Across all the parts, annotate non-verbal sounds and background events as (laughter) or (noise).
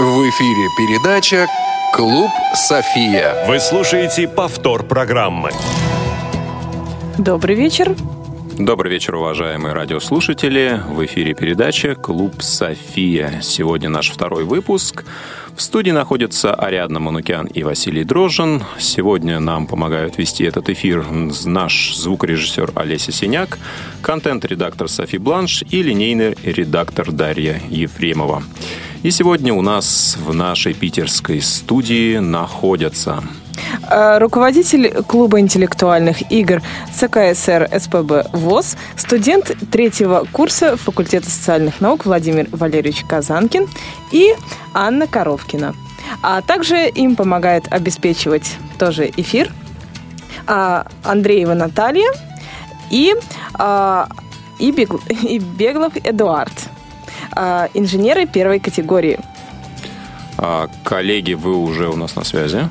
В эфире передача «Клуб София». Вы слушаете повтор программы. Добрый вечер. Добрый вечер, уважаемые радиослушатели. В эфире передача «Клуб София». Сегодня наш второй выпуск. В студии находятся Ариадна Манукян и Василий Дрожжин. Сегодня нам помогают вести этот эфир наш звукорежиссер Олеся Синяк, контент-редактор Софи Бланш и линейный редактор Дарья Ефремова. И сегодня у нас в нашей питерской студии находятся Э, руководитель клуба интеллектуальных игр ЦКСР СПБ ВОЗ, студент третьего курса факультета социальных наук Владимир Валерьевич Казанкин и Анна Коровкина. А также им помогает обеспечивать тоже эфир а, Андреева Наталья и, а, и, Бегл, (laughs) и Беглов Эдуард, инженеры первой категории. Коллеги, вы уже у нас на связи.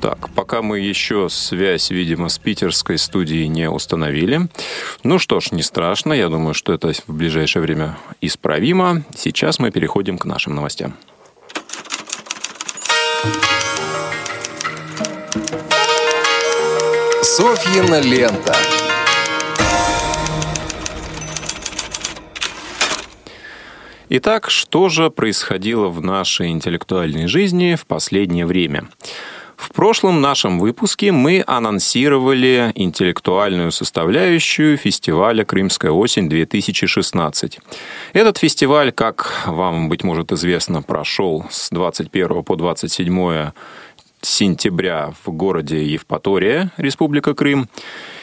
Так, пока мы еще связь, видимо, с питерской студией не установили. Ну что ж, не страшно. Я думаю, что это в ближайшее время исправимо. Сейчас мы переходим к нашим новостям. Софьина лента. Итак, что же происходило в нашей интеллектуальной жизни в последнее время? В прошлом нашем выпуске мы анонсировали интеллектуальную составляющую фестиваля «Крымская осень-2016». Этот фестиваль, как вам, быть может, известно, прошел с 21 по 27 сентября в городе Евпатория, Республика Крым.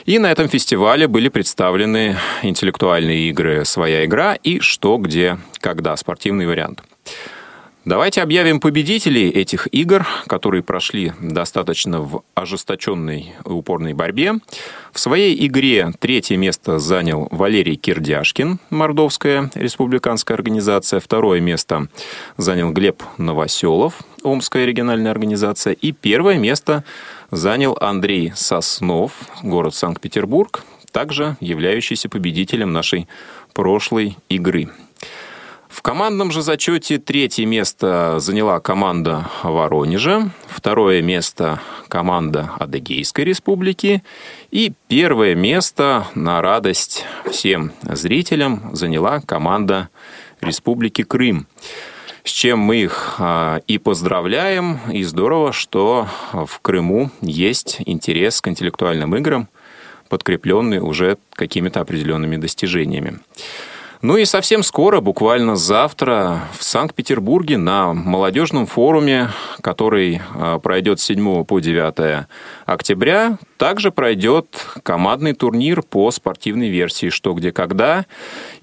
И на этом фестивале были представлены интеллектуальные игры «Своя игра» и «Что, где, когда» спортивный вариант. Давайте объявим победителей этих игр, которые прошли достаточно в ожесточенной упорной борьбе. В своей игре третье место занял Валерий Кирдяшкин, Мордовская республиканская организация. Второе место занял Глеб Новоселов, Омская региональная организация. И первое место занял Андрей Соснов, город Санкт-Петербург, также являющийся победителем нашей прошлой игры. В командном же зачете третье место заняла команда Воронежа, второе место команда Адыгейской республики и первое место на радость всем зрителям заняла команда Республики Крым. С чем мы их а, и поздравляем, и здорово, что в Крыму есть интерес к интеллектуальным играм, подкрепленный уже какими-то определенными достижениями. Ну и совсем скоро, буквально завтра, в Санкт-Петербурге на молодежном форуме, который а, пройдет с 7 по 9 октября, также пройдет командный турнир по спортивной версии «Что, где, когда».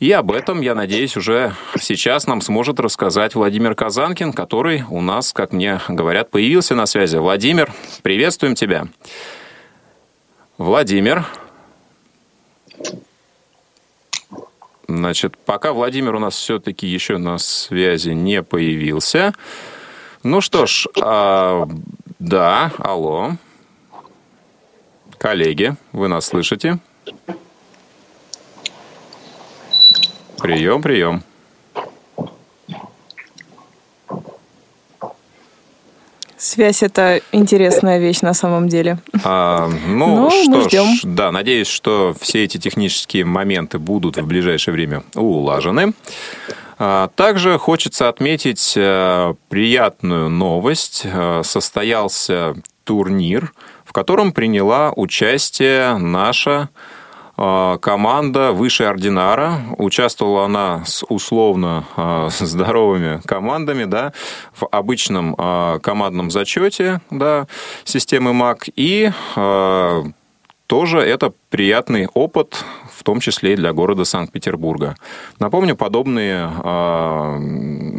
И об этом, я надеюсь, уже сейчас нам сможет рассказать Владимир Казанкин, который у нас, как мне говорят, появился на связи. Владимир, приветствуем тебя. Владимир. Значит, пока Владимир у нас все-таки еще на связи не появился. Ну что ж, а, да, алло. Коллеги, вы нас слышите? Прием, прием. Связь это интересная вещь на самом деле. А, ну, ну что ж, да, надеюсь, что все эти технические моменты будут в ближайшее время улажены. А, также хочется отметить э, приятную новость. Э, состоялся турнир, в котором приняла участие наша команда выше ординара. Участвовала она с условно а, (laughs) здоровыми командами, да, в обычном а, командном зачете, да, системы МАК. И тоже это приятный опыт, в том числе и для города Санкт-Петербурга. Напомню, подобные э,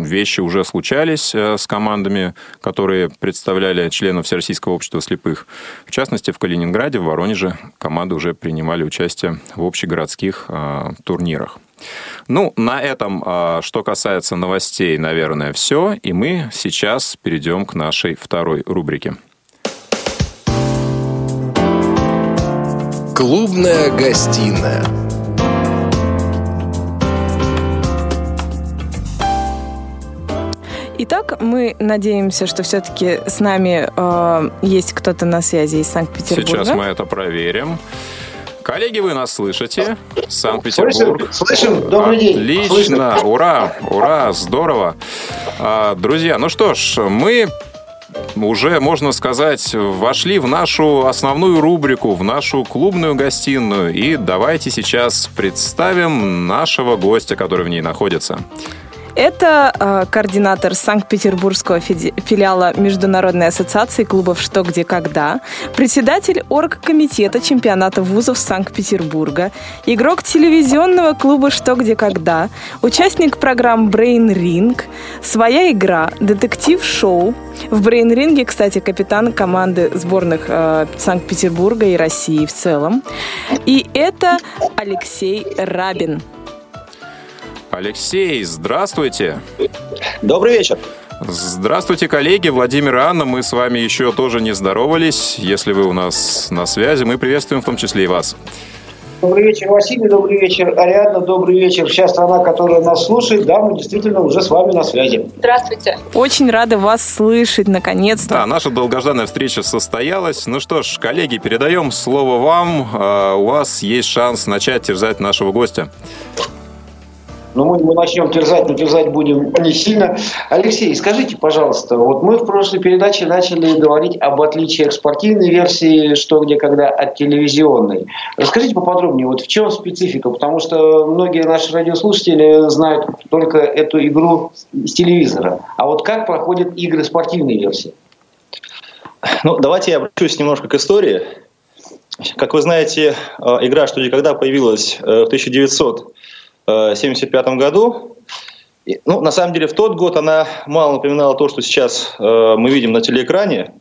вещи уже случались э, с командами, которые представляли членов Всероссийского общества слепых. В частности, в Калининграде, в Воронеже команды уже принимали участие в общегородских э, турнирах. Ну, на этом, что касается новостей, наверное, все. И мы сейчас перейдем к нашей второй рубрике. Клубная гостиная. Итак, мы надеемся, что все-таки с нами э, есть кто-то на связи из Санкт-Петербурга. Сейчас мы это проверим. Коллеги, вы нас слышите? Санкт-Петербург. Слышим, слышим. Добрый день. Отлично, Слышно. ура, ура, здорово. А, друзья, ну что ж, мы уже, можно сказать, вошли в нашу основную рубрику, в нашу клубную гостиную. И давайте сейчас представим нашего гостя, который в ней находится. Это э, координатор Санкт-Петербургского филиала Международной ассоциации клубов «Что, где, когда», председатель оргкомитета чемпионата вузов Санкт-Петербурга, игрок телевизионного клуба «Что, где, когда», участник программ «Брейн Ринг», «Своя игра», детектив-шоу. В «Брейн Ринге», кстати, капитан команды сборных э, Санкт-Петербурга и России в целом. И это Алексей Рабин. Алексей, здравствуйте. Добрый вечер. Здравствуйте, коллеги. Владимир и Анна, мы с вами еще тоже не здоровались. Если вы у нас на связи, мы приветствуем в том числе и вас. Добрый вечер, Василий. Добрый вечер, Ариадна. Добрый вечер, вся страна, которая нас слушает. Да, мы действительно уже с вами на связи. Здравствуйте. Очень рада вас слышать, наконец-то. Да, наша долгожданная встреча состоялась. Ну что ж, коллеги, передаем слово вам. А, У вас есть шанс начать терзать нашего гостя. Но мы его начнем терзать, но терзать будем не сильно. Алексей, скажите, пожалуйста, вот мы в прошлой передаче начали говорить об отличиях спортивной версии «Что, где, когда» от телевизионной. Расскажите поподробнее, вот в чем специфика? Потому что многие наши радиослушатели знают только эту игру с телевизора. А вот как проходят игры спортивной версии? Ну, давайте я обращусь немножко к истории. Как вы знаете, э, игра «Что и когда» появилась э, в 1975 году. И, Ну, на самом деле, в тот год она мало напоминала то, что сейчас э, мы видим на телеэкране.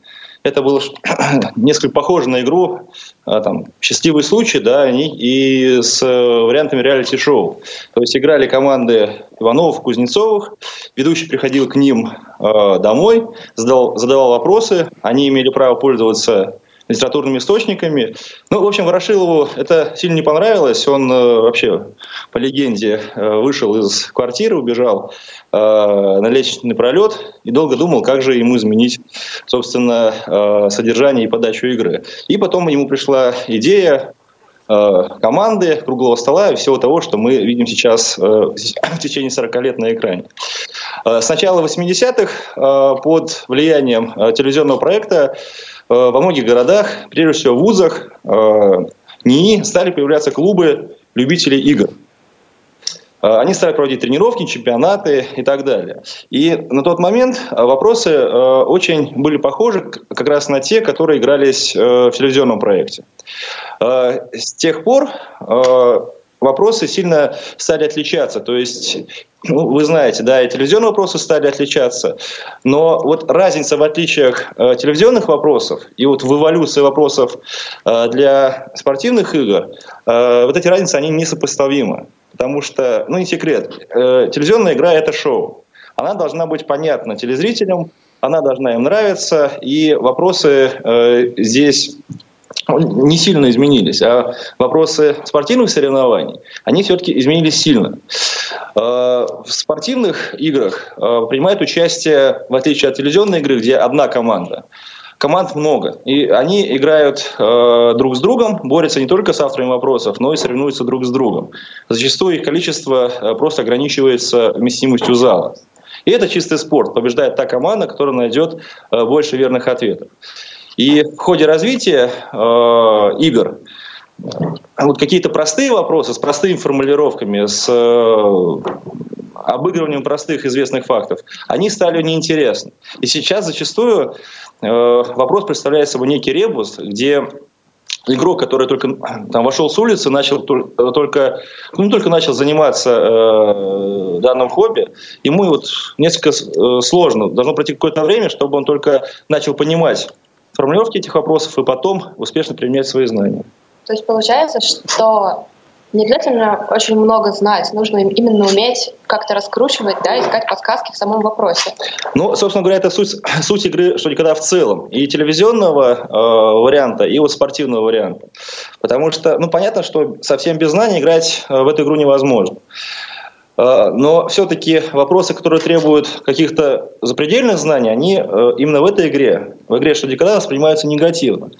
Это было (coughs) несколько похоже на игру э, там, «Счастливый случай», да, и, и с э, вариантами реалити-шоу. То есть играли команды Ивановых, Кузнецовых, ведущий приходил к ним э, домой, задавал, задавал вопросы, они имели право пользоваться литературными источниками. Ну, в общем, Ворошилову это сильно не понравилось. Он э, вообще, по легенде, э, вышел из квартиры, убежал э, на лестничный пролет и долго думал, как же ему изменить, собственно, э, содержание и подачу игры. И потом ему пришла идея э, команды, круглого стола и всего того, что мы видим сейчас э, в течение 40 лет на экране. Э, С начала 80-х э, под влиянием э, телевизионного проекта во многих городах, прежде всего в вузах, э, НИИ стали появляться клубы любителей игр. Э, Они стали проводить тренировки, чемпионаты и так далее. И на тот момент э, вопросы э, очень были похожи как раз на те, которые игрались э, в телевизионном проекте. Э, С тех пор э, вопросы сильно стали отличаться. То есть, ну, вы знаете, да, и телевизионные вопросы стали отличаться. Но вот разница в отличиях э, телевизионных вопросов и вот в эволюции вопросов э, для спортивных игр, э, вот эти разницы, они несопоставимы. Потому что, ну не секрет, э, телевизионная игра – это шоу. Она должна быть понятна телезрителям, она должна им нравиться, и вопросы э, здесь не сильно изменились, а вопросы спортивных соревнований, они все-таки изменились сильно. Э, В спортивных играх э, принимает участие, в отличие от телевизионной игры, где одна команда, команд много. И они играют э, друг с другом, борются не только с авторами вопросов, но и соревнуются друг с другом. Зачастую их количество э, просто ограничивается вместимостью зала. И это чистый спорт. Побеждает та команда, которая найдет э, больше верных ответов. И в ходе развития э, игр вот какие-то простые вопросы с простыми формулировками, с э, обыгрыванием простых известных фактов, они стали неинтересны. И сейчас зачастую э, вопрос представляет собой некий ребус, где игрок, который только там, вошел с улицы, начал э, только, ну, только начал заниматься э, данным хобби, ему вот несколько э, сложно. Должно пройти какое-то время, чтобы он только начал понимать формулировки этих вопросов и потом успешно применять свои знания. То есть получается, что не обязательно очень много знать, нужно им именно уметь как-то раскручивать, да, искать подсказки в самом вопросе. Ну, собственно говоря, это суть, суть игры, что никогда в целом. И телевизионного э, варианта, и вот спортивного варианта. Потому что, ну, понятно, что совсем без знаний играть э, в эту игру невозможно. Э, но все-таки вопросы, которые требуют каких-то запредельных знаний, они э, именно в этой игре, в игре «Что никогда» воспринимаются негативно.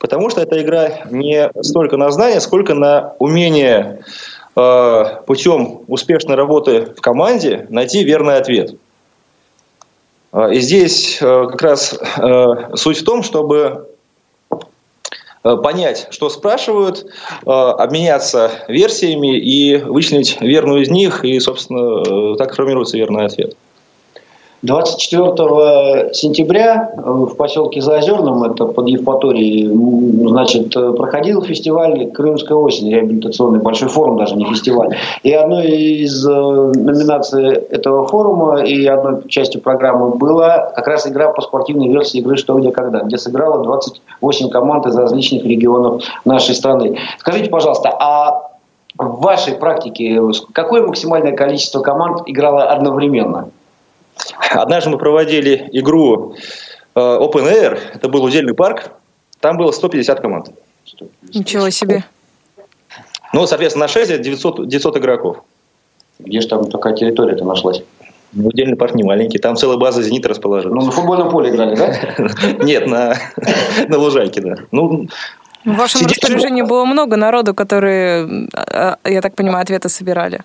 Потому что эта игра не столько на знания, сколько на умение э, путем успешной работы в команде найти верный ответ. И здесь как раз суть в том, чтобы понять, что спрашивают, э, обменяться версиями и вычленить верную из них, и, собственно, э, так формируется верный ответ. 24 сентября в поселке Заозерном, это под Евпаторией, значит, проходил фестиваль «Крымская осень», реабилитационный большой форум, даже не фестиваль. И одной из номинаций этого форума и одной частью программы была как раз игра по спортивной версии игры «Что, где, когда», где сыграло 28 команд из различных регионов нашей страны. Скажите, пожалуйста, а в вашей практике какое максимальное количество команд играло одновременно? Однажды мы проводили игру э, Open Air, это был удельный парк, там было 150 команд. Ничего себе. Ну, соответственно, на 6 900, 900 игроков. Где же там такая территория-то нашлась? Ну, удельный парк не маленький, там целая база «Зенита» расположилась. Ну, на футбольном поле играли, да? (laughs) Нет, на, (laughs) на лужайке, да. Ну, в вашем распоряжении было много народу, которые, а, а, я так понимаю, ответы собирали.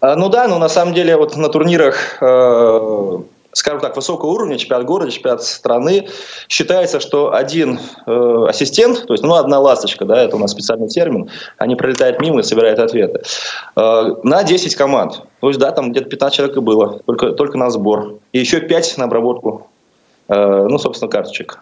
А, ну да, но на самом деле вот на турнирах, э, скажем так, высокого уровня, чемпионат города, чемпионат страны, считается, что один э, ассистент, то есть ну, одна ласточка, да, это у нас специальный термин, они пролетают мимо и собирают ответы, э, на 10 команд. То есть да, там где-то 15 человек и было, только, только на сбор. И еще 5 на обработку, ну, собственно, карточек.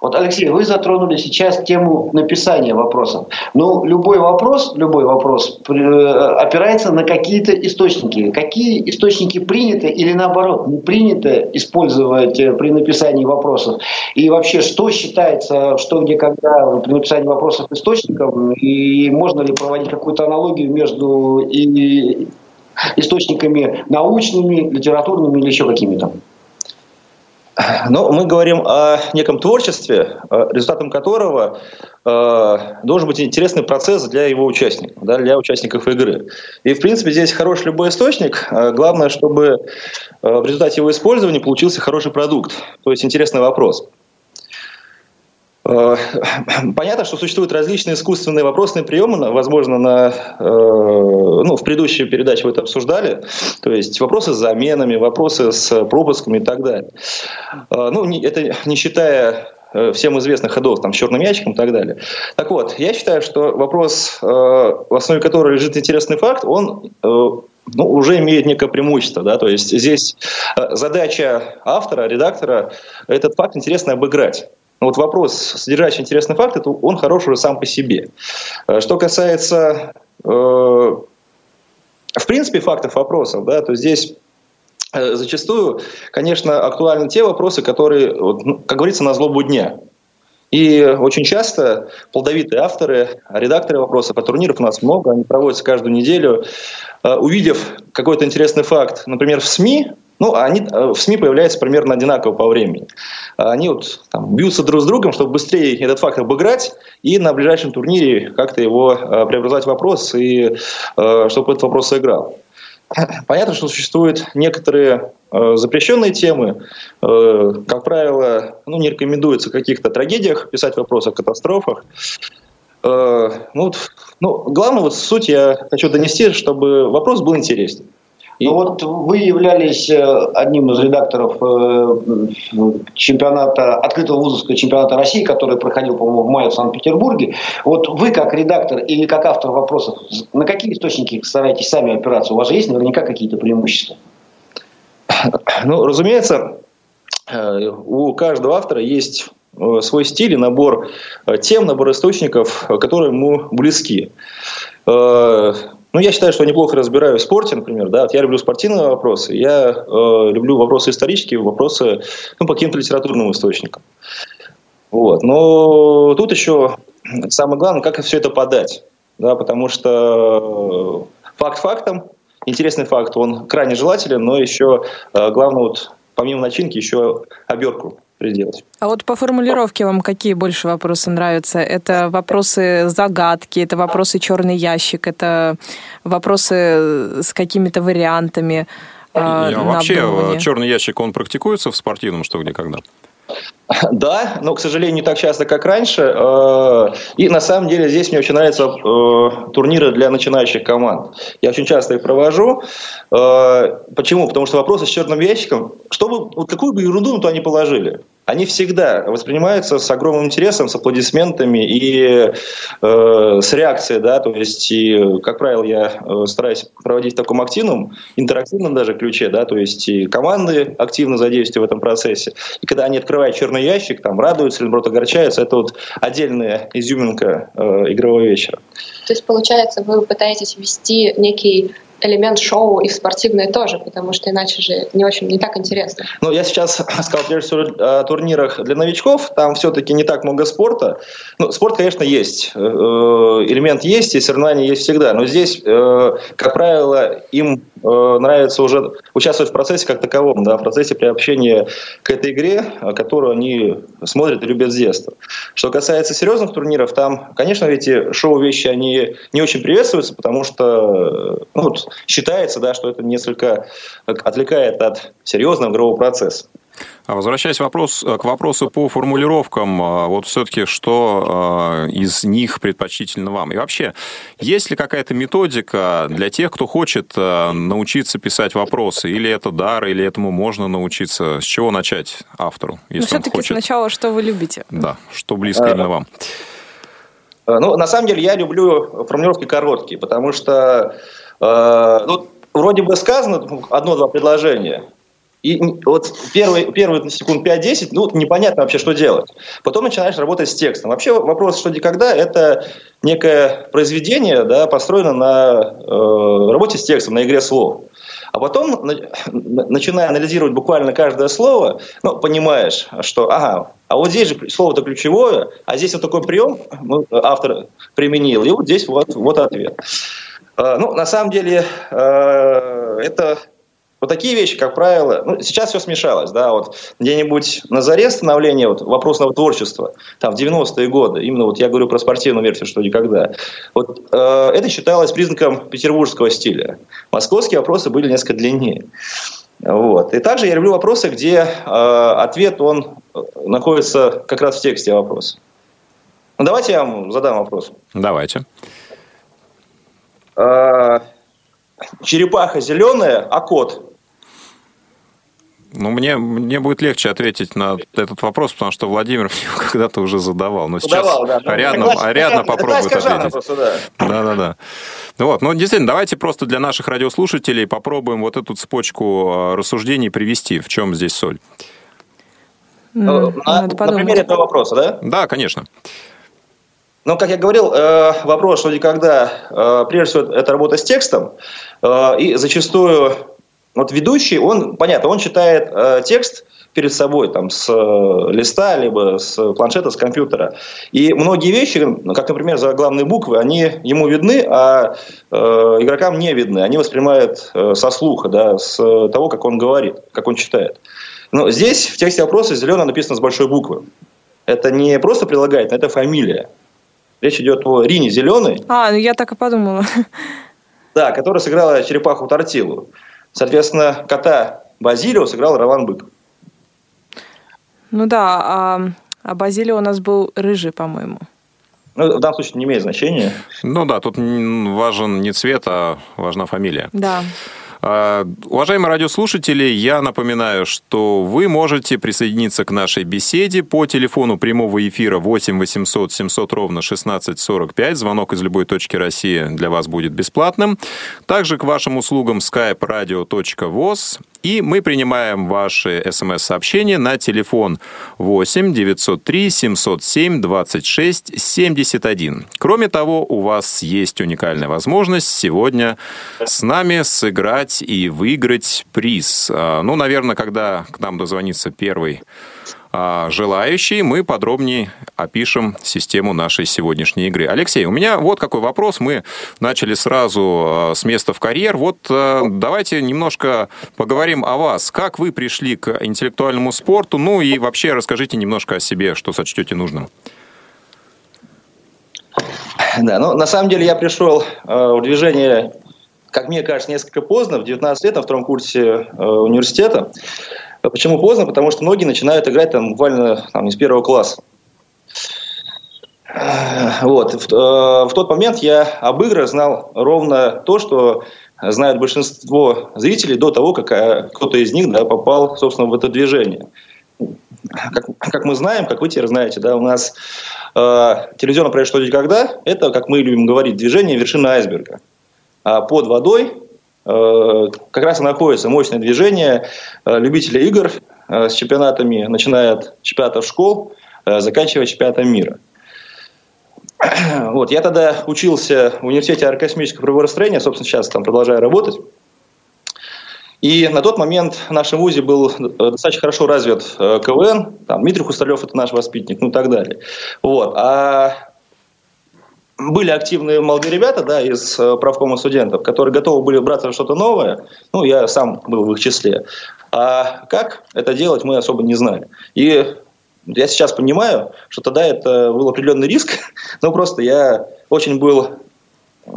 Вот, Алексей, вы затронули сейчас тему написания вопросов. Ну, любой вопрос, любой вопрос э, опирается на какие-то источники. Какие источники приняты или наоборот не принято использовать э, при написании вопросов? И вообще, что считается, что где когда при написании вопросов источником? И можно ли проводить какую-то аналогию между и источниками научными, литературными или еще какими-то? Но мы говорим о неком творчестве, э, результатом которого э, должен быть интересный процесс для его участников, да, для участников игры. И, в принципе, здесь хороший любой источник. Э, главное, чтобы в результате его использования получился хороший продукт, то есть интересный вопрос. Э, (clears throat) понятно, что существуют различные искусственные вопросные приемы, возможно, на, э, ну, в предыдущей передаче вы это обсуждали, то есть вопросы с заменами, вопросы с пропусками и так далее. Э, ну, это не считая всем известных ходов там, с черным ящиком и так далее. Так вот, я считаю, что вопрос, в основе которого лежит интересный факт, он ну, уже имеет некое преимущество. Да? То есть здесь задача автора, редактора этот факт интересно обыграть. Но вот вопрос, содержащий интересный факт, это он хорош уже сам по себе. Э, что касается, э, в принципе, фактов вопросов, да, то здесь э, зачастую, конечно, актуальны те вопросы, которые, ну, как говорится, на злобу дня. И очень часто плодовитые авторы, редакторы вопросов, а турниров у нас много, они проводятся каждую неделю, увидев какой-то интересный факт, например, в СМИ, ну, они э, в СМИ появляются примерно одинаково по времени. Они вот там, бьются друг с другом, чтобы быстрее этот факт обыграть и на ближайшем турнире как-то его э, преобразовать в вопрос и э, чтобы этот вопрос сыграл. (clears throat) Понятно, что существуют некоторые запрещенные темы. Как правило, ну, не рекомендуется в каких-то трагедиях писать вопросы о катастрофах. Ну, ну, главное, вот суть я хочу донести, чтобы вопрос был интересен. Ну вот вы являлись э, одним из редакторов э, чемпионата, открытого вузовского чемпионата России, который проходил, по-моему, в мае в Санкт-Петербурге. Вот вы как редактор или как автор вопросов, на какие источники стараетесь сами опираться? У вас же есть наверняка какие-то преимущества? (coughs) Ну, разумеется, э, у каждого автора есть свой стиль и набор тем, набор источников, которые ему близки. Ну, я считаю, что неплохо разбираю в спорте, например. Да? Вот я люблю спортивные вопросы, я э, люблю вопросы исторические, вопросы ну, по каким-то литературным источникам. Вот. Но тут еще самое главное, как все это подать. Да? Потому что факт фактом, интересный факт, он крайне желателен, но еще э, главное, вот, помимо начинки, еще обертку переделать. А вот по формулировке вам какие больше вопросы нравятся? Это вопросы загадки, это вопросы черный ящик, это вопросы с какими-то вариантами. А, вообще, черный ящик, он практикуется в спортивном что где когда? (laughs) Да, но, к сожалению, не так часто, как раньше. Э, и на самом деле здесь мне очень нравятся э, турниры для начинающих команд. Я очень часто их провожу. Э, почему? Потому что вопросы с черным ящиком, чтобы, вот какую бы ерунду то они положили, они всегда воспринимаются с огромным интересом, с аплодисментами и э, с реакцией, да, то есть, и, как правило, я э, стараюсь проводить в таком активном, интерактивном даже ключе, да, то есть и команды активно задействуют в этом процессе. И когда они открывают черный ящик, там радуются или, наоборот, огорчаются, это вот отдельная изюминка э, игрового вечера. То есть, получается, вы пытаетесь ввести некий элемент шоу и в спортивное тоже, потому что иначе же не очень не так интересно. Ну, я сейчас (laughs) сказал прежде всего о турнирах для новичков, там все-таки не так много спорта. Ну, спорт, конечно, есть, э, элемент есть, и соревнования есть всегда, но здесь, э, как правило, им э, нравится уже участвовать в процессе как таковом, да, в процессе приобщения к этой игре, которую они смотрят и любят с детства. Что касается серьезных турниров, там, конечно, эти шоу-вещи, они не очень приветствуются, потому что ну, считается, да, что это несколько отвлекает от серьезного игрового процесса. А возвращаясь вопрос, к вопросу по формулировкам, а, вот все-таки что а, из них предпочтительно вам? И вообще, есть ли какая-то методика для тех, кто хочет научиться писать вопросы? Или это дар, или этому можно научиться? С чего начать автору, если Но все-таки хочет? сначала, что вы любите? Да, что близко именно вам. Ну, на самом деле, я люблю формулировки короткие, потому что Э, ну, вроде бы сказано одно-два предложения, и вот первые, первые секунд 5-10, ну, непонятно вообще, что делать. Потом начинаешь работать с текстом. Вообще вопрос «что, где, когда» — это некое произведение, да, построено на э, работе с текстом, на игре слов. А потом, начиная анализировать буквально каждое слово, ну, понимаешь, что, ага, а вот здесь же слово-то ключевое, а здесь вот такой прием ну, автор применил, и вот здесь вот, вот ответ. Э, ну, на самом деле, э, это вот такие вещи, как правило, ну, сейчас все смешалось, да, вот где-нибудь на заре становления вот, вопросного творчества, там, в 90-е годы, именно вот я говорю про спортивную версию, что никогда, вот э, это считалось признаком петербургского стиля. Московские вопросы были несколько длиннее. Вот. И также я люблю вопросы, где э, ответ, он находится как раз в тексте вопроса. Ну, давайте я вам задам вопрос. Давайте. Э, черепаха зеленая, а кот? Ну, мне, мне будет легче ответить на этот вопрос, потому что Владимир (laughs) его когда-то уже задавал. Но сейчас задавал, да. Ариадна, класс, Ариадна попробует ответить. Просто, да. да, да, да. Ну, вот. ну, действительно, давайте просто для наших радиослушателей попробуем вот эту цепочку э, рассуждений привести. В чем здесь соль? Ну, на, на примере этого вопроса, да? Да, конечно. Но, как я говорил, э, вопрос, что никогда, э, прежде всего, это работа с текстом, э, и зачастую вот ведущий, он, понятно, он читает текст перед собой, там, с листа, либо с планшета, с компьютера. И многие вещи, как, например, за главные буквы, они ему видны, а игрокам не видны. Они воспринимают со слуха, да, с того, как он говорит, как он читает. Но здесь в тексте вопроса зеленое написано с большой буквы. Это не просто прилагает, это фамилия. Речь идет о Рине Зеленой. А, ну я так и подумала. (laughs) Да, которая сыграла черепаху Тортилу. Соответственно, кота Базилио сыграл Роман Быков. Ну да, а, а Базилио у нас был рыжий, по-моему. Ну, в данном случае не имеет значения. Ну да, тут важен не цвет, а важна фамилия. Да. А, уважаемые радиослушатели, я напоминаю, что вы можете присоединиться к нашей беседе по телефону прямого эфира 8 800 700 ровно 1645. Звонок из любой точки России для вас будет бесплатным. Также к вашим услугам skype radio.voz и мы принимаем ваши смс-сообщения на телефон 8 903 707 26 71. Кроме того, у вас есть уникальная возможность сегодня с нами сыграть и выиграть приз. А, ну, наверное, когда к нам дозвонится первый желающий, мы подробнее опишем систему нашей сегодняшней игры. Алексей, у меня вот какой вопрос. Мы начали сразу а, с места в карьер. Вот а, давайте немножко поговорим о вас. Как вы пришли к интеллектуальному спорту? Ну и вообще расскажите немножко о себе, что сочтете нужным. Да, ну на самом деле я пришел в движение как мне кажется, несколько поздно, в 19 лет, на втором курсе э, университета. Почему поздно? Потому что многие начинают играть там буквально там, из первого класса. Вот. В, э, в тот момент я об играх знал ровно то, что знают большинство зрителей до того, как э, кто-то из них да, попал, собственно, в это движение. Как, как мы знаем, как вы теперь знаете, да, у нас э, телевизионное происшествие когда это, как мы любим говорить, движение вершина айсберга. А под водой как раз и находится мощное движение э, любителей игр э, с чемпионатами, начиная от чемпионатов школ, заканчивая чемпионатом мира. Вот, я тогда учился в университете аэрокосмического правоустроения, собственно, сейчас там продолжаю работать. И на тот момент в нашем ВУЗе был достаточно хорошо развит КВН, там Дмитрий Хусталев – это наш воспитанник, ну и так далее. Вот. А были активные молодые ребята да, из э, правкома студентов, которые готовы были браться за что-то новое. Ну, я сам был в их числе. А как это делать, мы особо не знали. И я сейчас понимаю, что тогда это был определенный риск, (laughs) но просто я очень был э,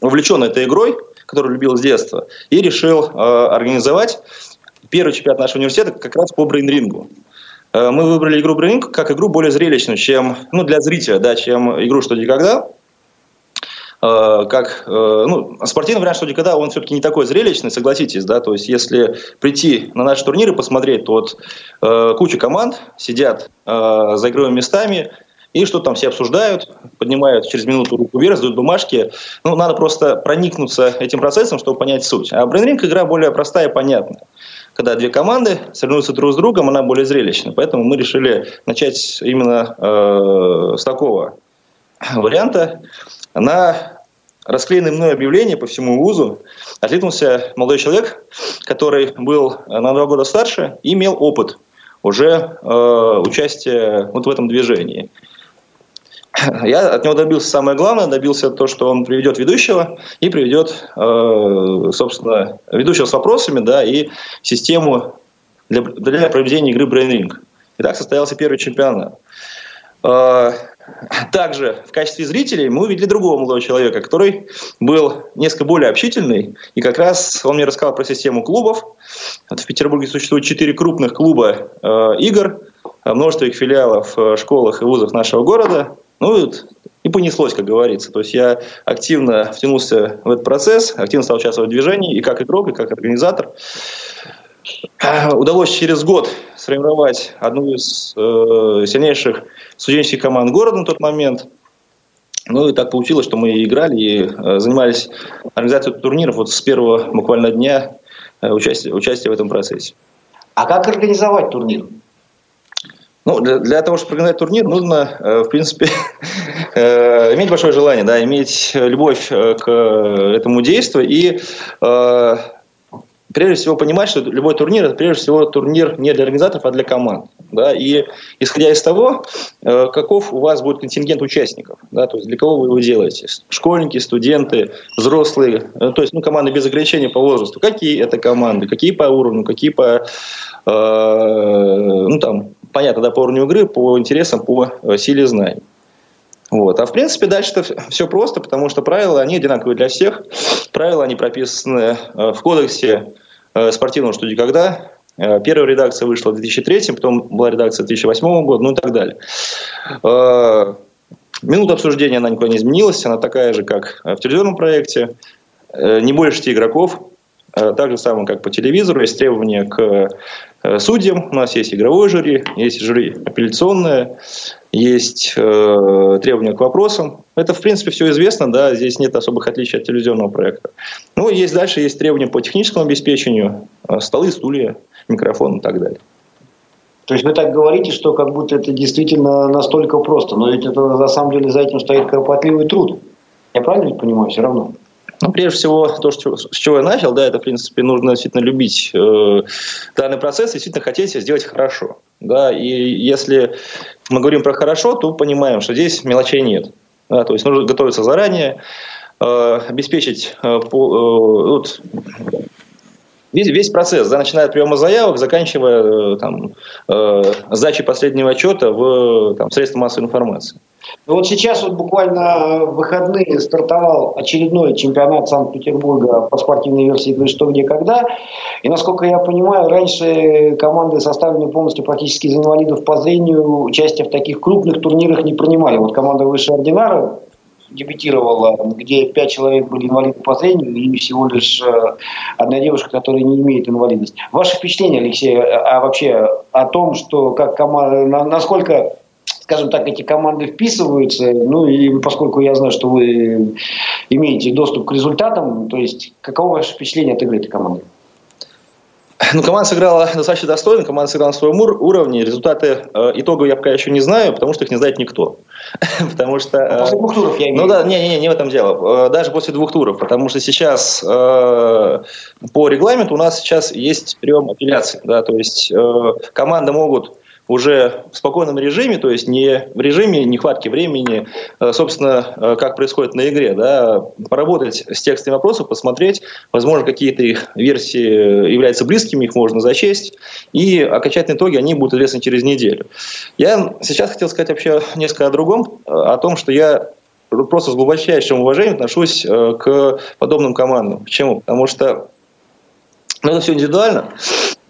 увлечен этой игрой, которую любил с детства, и решил э, организовать первый чемпионат нашего университета как раз по брейнрингу. Э, мы выбрали игру брейнринг как игру более зрелищную, чем, ну, для зрителя, да, чем игру «Что, где, когда», Э, как э, ну, спортивный вариант, что никогда он все-таки не такой зрелищный, согласитесь, да, то есть если прийти на наши турниры посмотреть, то вот э, куча команд сидят э, за игровыми местами, и что там все обсуждают, поднимают через минуту руку вверх, сдают бумажки. Ну, надо просто проникнуться этим процессом, чтобы понять суть. А брейнринг игра более простая и понятная. Когда две команды соревнуются друг с другом, она более зрелищная. Поэтому мы решили начать именно э, с такого варианта. На расклеенное мной объявление по всему вузу откликнулся молодой человек, который был на два года старше и имел опыт уже э, участия вот в этом движении. Я от него добился самое главное, добился то, что он приведет ведущего и приведет, э, собственно, ведущего с вопросами, да, и систему для, для проведения игры Brain Ring. И так состоялся первый чемпионат. Э, также в качестве зрителей мы увидели другого молодого человека, который был несколько более общительный. И как раз он мне рассказал про систему клубов. Вот в Петербурге существует четыре крупных клуба э, игр, множество их филиалов в школах и вузах нашего города. Ну и понеслось, как говорится. То есть я активно втянулся в этот процесс, активно стал участвовать в движении и как игрок, и как организатор. Удалось через год сформировать одну из э, сильнейших студенческих команд города на тот момент. Ну и так получилось, что мы играли и э, занимались организацией турниров вот с первого буквально дня э, участия, участия в этом процессе. А как организовать турнир? Ну, для, для того, чтобы организовать турнир, нужно, э, в принципе, (laughs) э, иметь большое желание, да, иметь любовь э, к этому действию и прежде всего понимать, что любой турнир это прежде всего турнир не для организаторов, а для команд. Да? И исходя из того, э, каков у вас будет контингент участников, да? то есть для кого вы его делаете, школьники, студенты, взрослые, э, то есть ну, команды без ограничения по возрасту, какие это команды, какие по уровню, какие по, э, ну там, понятно, да, по уровню игры, по интересам, по э, силе знаний. Вот. А в принципе дальше-то все просто, потому что правила, они одинаковые для всех. Правила, они прописаны в кодексе Э, спортивного «Что когда». Э, первая редакция вышла в 2003, потом была редакция 2008 года, ну и так далее. Э, минута обсуждения, она никуда не изменилась, она такая же, как в телевизионном проекте. Не больше 10 игроков, так же самое, как по телевизору, есть требования к судьям, у нас есть игровое жюри, есть жюри апелляционное, есть э, требования к вопросам. Это, в принципе, все известно, да, здесь нет особых отличий от телевизионного проекта. Ну, есть дальше, есть требования по техническому обеспечению, э, столы, стулья, микрофон и так далее. То есть вы так говорите, что как будто это действительно настолько просто, но ведь это на самом деле за этим стоит кропотливый труд. Я правильно понимаю, все равно? Ну, прежде всего, то, с чего я начал, да, это, в принципе, нужно действительно любить э, данный процесс и действительно хотеть сделать хорошо. Да, и если мы говорим про хорошо, то понимаем, что здесь мелочей нет. Да, то есть нужно готовиться заранее, э, обеспечить э, по, э, вот, весь, весь процесс, да, начиная от приема заявок, заканчивая э, там, э, сдачей последнего отчета в там, средства массовой информации. Ну вот сейчас вот буквально в выходные стартовал очередной чемпионат Санкт-Петербурга по спортивной версии игры «Что, где, когда». И, насколько я понимаю, раньше команды, составленные полностью практически из инвалидов по зрению, участие в таких крупных турнирах не принимали. Вот команда «Высшая Ординара» дебютировала, где пять человек были инвалиды по зрению, и всего лишь э, одна девушка, которая не имеет инвалидность. Ваше впечатление, Алексей, а, а вообще о том, что как команда, насколько скажем так, эти команды вписываются. Ну и поскольку я знаю, что вы имеете доступ к результатам, то есть каково ваше впечатление от игры этой команды? Ну, команда сыграла достаточно достойно, команда сыграла на своем уровне. Результаты э, итога я пока еще не знаю, потому что их не знает никто. (laughs) потому что... Э, после двух туров я имею Ну да, не, не, не в этом дело. Э, даже после двух туров, потому что сейчас э, по регламенту у нас сейчас есть прием апелляции. Да, то есть э, команды могут уже в спокойном режиме, то есть не в режиме нехватки времени, э, собственно, э, как происходит на игре, да, поработать с текстами вопросов, посмотреть, возможно, какие-то их версии являются близкими, их можно зачесть, и окончательные итоги, они будут известны через неделю. Я сейчас хотел сказать вообще несколько о другом, э, о том, что я просто с глубочайшим уважением отношусь к подобным командам. Почему? Потому что ну, это все индивидуально.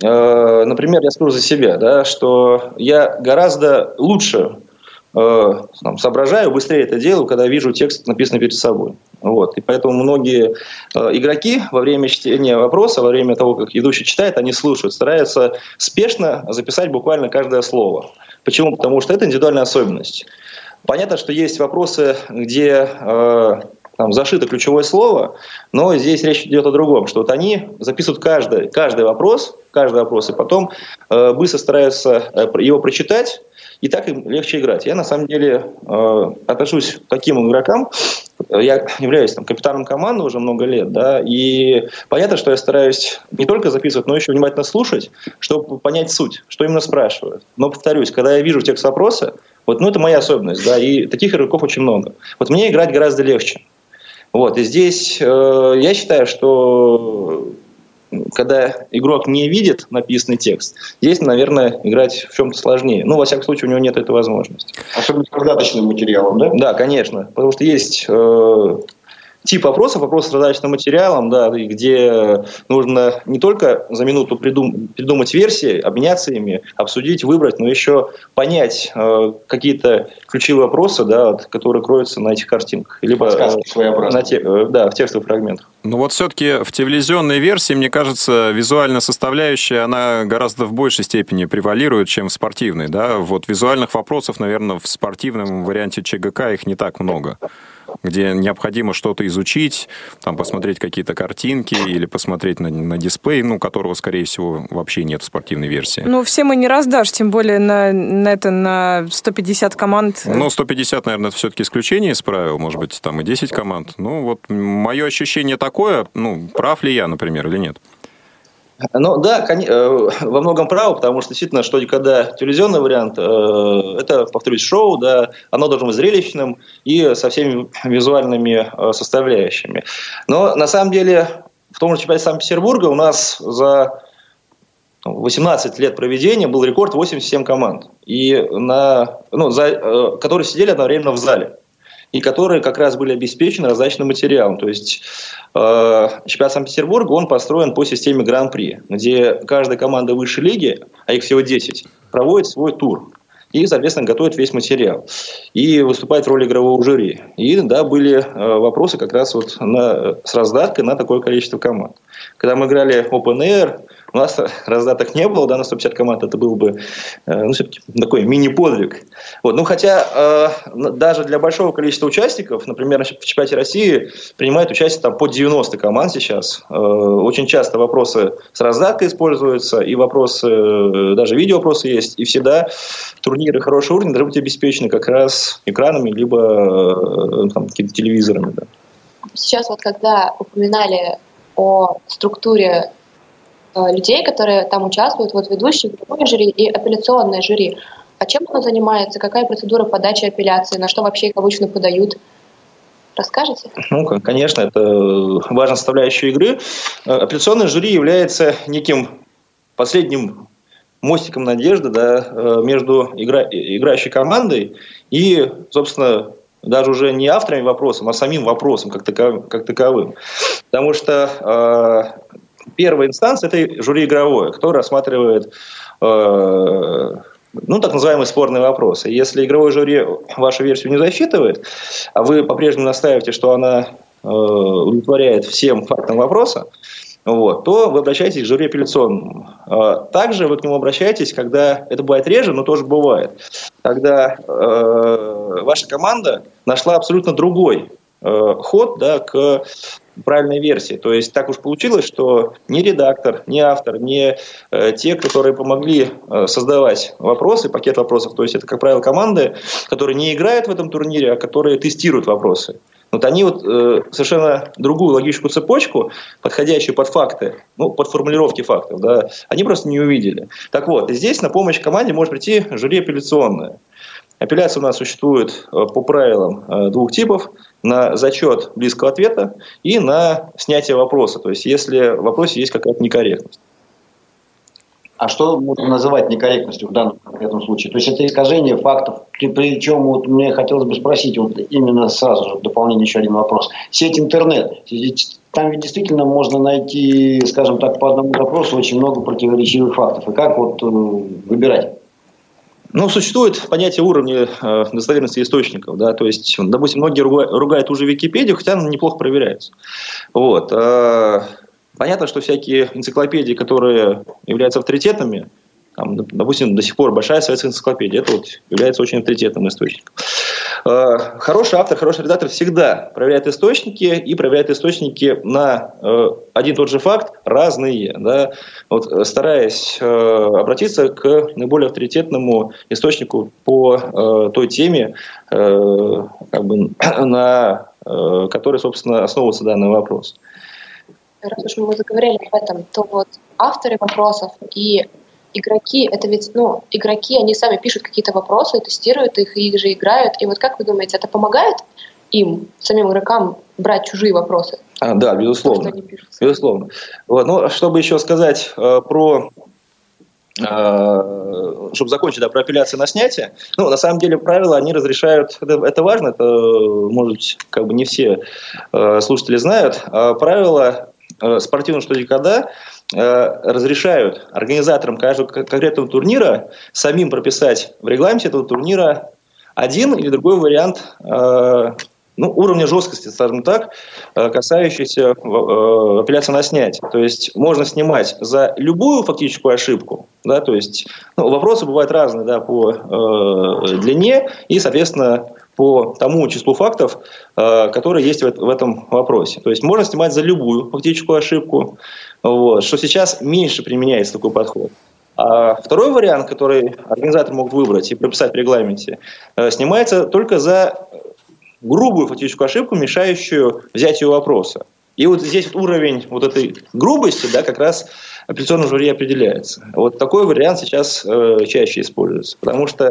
Э, например, я скажу за себя, да, что я гораздо лучше э, там, соображаю, быстрее это делаю, когда вижу текст, написанный перед собой. Вот. И поэтому многие э, игроки во время чтения вопроса, во время того, как идущий читает, они слушают, стараются спешно записать буквально каждое слово. Почему? Потому что это индивидуальная особенность. Понятно, что есть вопросы, где э, там зашито ключевое слово, но здесь речь идет о другом, что вот они записывают каждый, каждый вопрос, каждый вопрос, и потом э, быстро стараются э, его прочитать, и так им легче играть. Я на самом деле э, отношусь к таким игрокам, я являюсь там, капитаном команды уже много лет, да, и понятно, что я стараюсь не только записывать, но еще внимательно слушать, чтобы понять суть, что именно спрашивают. Но повторюсь, когда я вижу текст вопроса, вот, ну, это моя особенность, да, и таких игроков очень много. Вот мне играть гораздо легче. Вот, и здесь э, я считаю, что когда игрок не видит написанный текст, здесь, наверное, играть в чем-то сложнее. Ну, во всяком случае, у него нет этой возможности. Особенно с раздаточным материалом, да? Да, конечно. Потому что есть э, тип вопросов, вопрос с раздаточным материалом, да, где нужно не только за минуту придум, придумать версии, обменяться ими, обсудить, выбрать, но еще понять э, какие-то ключевые вопросы, да, которые кроются на этих картинках. Либо э, на те, э, да, в текстовых фрагментах. Ну вот все-таки в телевизионной версии, мне кажется, визуальная составляющая, она гораздо в большей степени превалирует, чем в спортивной. Да? Вот визуальных вопросов, наверное, в спортивном варианте ЧГК их не так много где необходимо что-то изучить, там посмотреть какие-то картинки или посмотреть на, на дисплей, ну, которого, скорее всего, вообще нет в спортивной версии. Ну, всем и не раздашь, тем более на, на это на 150 команд. Ну, 150, наверное, это все-таки исключение из правил, может быть, там и 10 команд. Ну, вот мое ощущение такое, ну, прав ли я, например, или нет? Ну да, э, (laughs) во многом право, потому что действительно, что когда телевизионный вариант, э, это, повторюсь, шоу, да, оно должно быть зрелищным и со всеми визуальными э, составляющими. Но на самом деле в том же чемпионате Санкт-Петербурга у нас за 18 лет проведения был рекорд 87 команд, и на, ну, за, которые сидели одновременно в зале и которые как раз были обеспечены раздачным материалом. То есть э, чемпионат Санкт-Петербурга, он построен по системе Гран-при, где каждая команда высшей лиги, а их всего 10, проводит свой тур и, соответственно, готовит весь материал. И выступает в роли игрового жюри. И, да, были э, вопросы как раз вот на, с раздаткой на такое количество команд. Когда мы играли Open Air, у нас раздаток не было, да, на 150 команд это был бы э, ну, такой мини-подвиг. Вот. Ну, хотя э, даже для большого количества участников, например, в чемпионате России принимает участие там под 90 команд сейчас. Э, очень часто вопросы с раздаткой используются, и вопросы, э, даже видео-вопросы есть, и всегда турниры хорошего уровня должны быть обеспечены как раз экранами, либо э, там, телевизорами. Да. Сейчас вот когда упоминали о структуре людей, которые там участвуют, вот ведущие, игровое жюри и апелляционное жюри. А чем оно занимается? Какая процедура подачи апелляции? На что вообще их обычно подают? Расскажете? Ну, конечно, это важная составляющая игры. Э, апелляционное жюри является неким последним мостиком надежды да, э, между игра, играющей командой и, собственно, даже уже не авторами вопроса, а самим вопросом как, таковым. Как таковым. Потому что э, первая инстанция – это жюри игровое, кто рассматривает э, ну, так называемые спорные вопросы. Если игровой жюри вашу версию не засчитывает, а вы по-прежнему настаиваете, что она э, удовлетворяет всем фактам вопроса, вот, то вы обращаетесь к жюри апелляционному. А, также вы к нему обращаетесь, когда, это бывает реже, но тоже бывает, когда э, ваша команда нашла абсолютно другой э, ход да, к правильной версии. То есть так уж получилось, что ни редактор, ни автор, ни э, те, которые помогли э, создавать вопросы, пакет вопросов, то есть это, как правило, команды, которые не играют в этом турнире, а которые тестируют вопросы. Вот они вот э, совершенно другую логическую цепочку, подходящую под факты, ну, под формулировки фактов, да, они просто не увидели. Так вот, здесь на помощь команде может прийти жюри апелляционное. Апелляция у нас существует э, по правилам э, двух типов. На зачет близкого ответа и на снятие вопроса. То есть, если в вопросе есть какая-то некорректность. А что можно называть некорректностью в данном конкретном случае? То есть это искажение фактов. Причем вот мне хотелось бы спросить вот именно сразу же в дополнение еще один вопрос. Сеть интернет. Там ведь действительно можно найти, скажем так, по одному вопросу очень много противоречивых фактов. И как вот э, выбирать? Ну, существует понятие уровня э, достоверности источников, да, то есть, допустим, многие ругают, ругают уже Википедию, хотя она неплохо проверяется. Вот. Э, понятно, что всякие энциклопедии, которые являются авторитетными, там, допустим, до сих пор большая советская энциклопедия, это вот является очень авторитетным источником. Э, хороший автор, хороший редактор всегда проверяет источники и проверяет источники на э, один и тот же факт разные, да, вот, э, стараясь обратиться к наиболее авторитетному источнику по той теме, как бы, (clears throat) на которой, собственно, основывается данный вопрос. Раз уж мы заговорили об этом, то вот авторы вопросов и игроки, это ведь, ну, игроки, они сами пишут какие-то вопросы, тестируют их, и их же играют. И вот как вы думаете, это помогает им, самим игрокам, брать чужие вопросы? А, да, безусловно. То, безусловно. Вот, ну, чтобы еще сказать э, про э, чтобы закончить, да, про апелляции на снятие. Ну, на самом деле, правила, они разрешают, это, это важно, это, может быть, как бы не все э, слушатели знают, э, правила э, спортивного Э, разрешают организаторам каждого конкретного турнира самим прописать в регламенте этого турнира один или другой вариант э, ну, уровня жесткости, скажем так, э, касающийся апелляции на снятие. То есть можно снимать за любую фактическую ошибку, да, то есть ну, вопросы бывают разные да, по э, длине и, соответственно, по тому числу фактов, э, которые есть в этом вопросе. То есть можно снимать за любую фактическую ошибку, вот, что сейчас меньше применяется такой подход. А второй вариант, который организаторы могут выбрать и прописать в регламенте, э, снимается только за грубую фактическую ошибку, мешающую взятию вопроса. И вот здесь вот уровень вот этой грубости, да, как раз апелляционном жюри определяется. Вот такой вариант сейчас э, чаще используется, потому что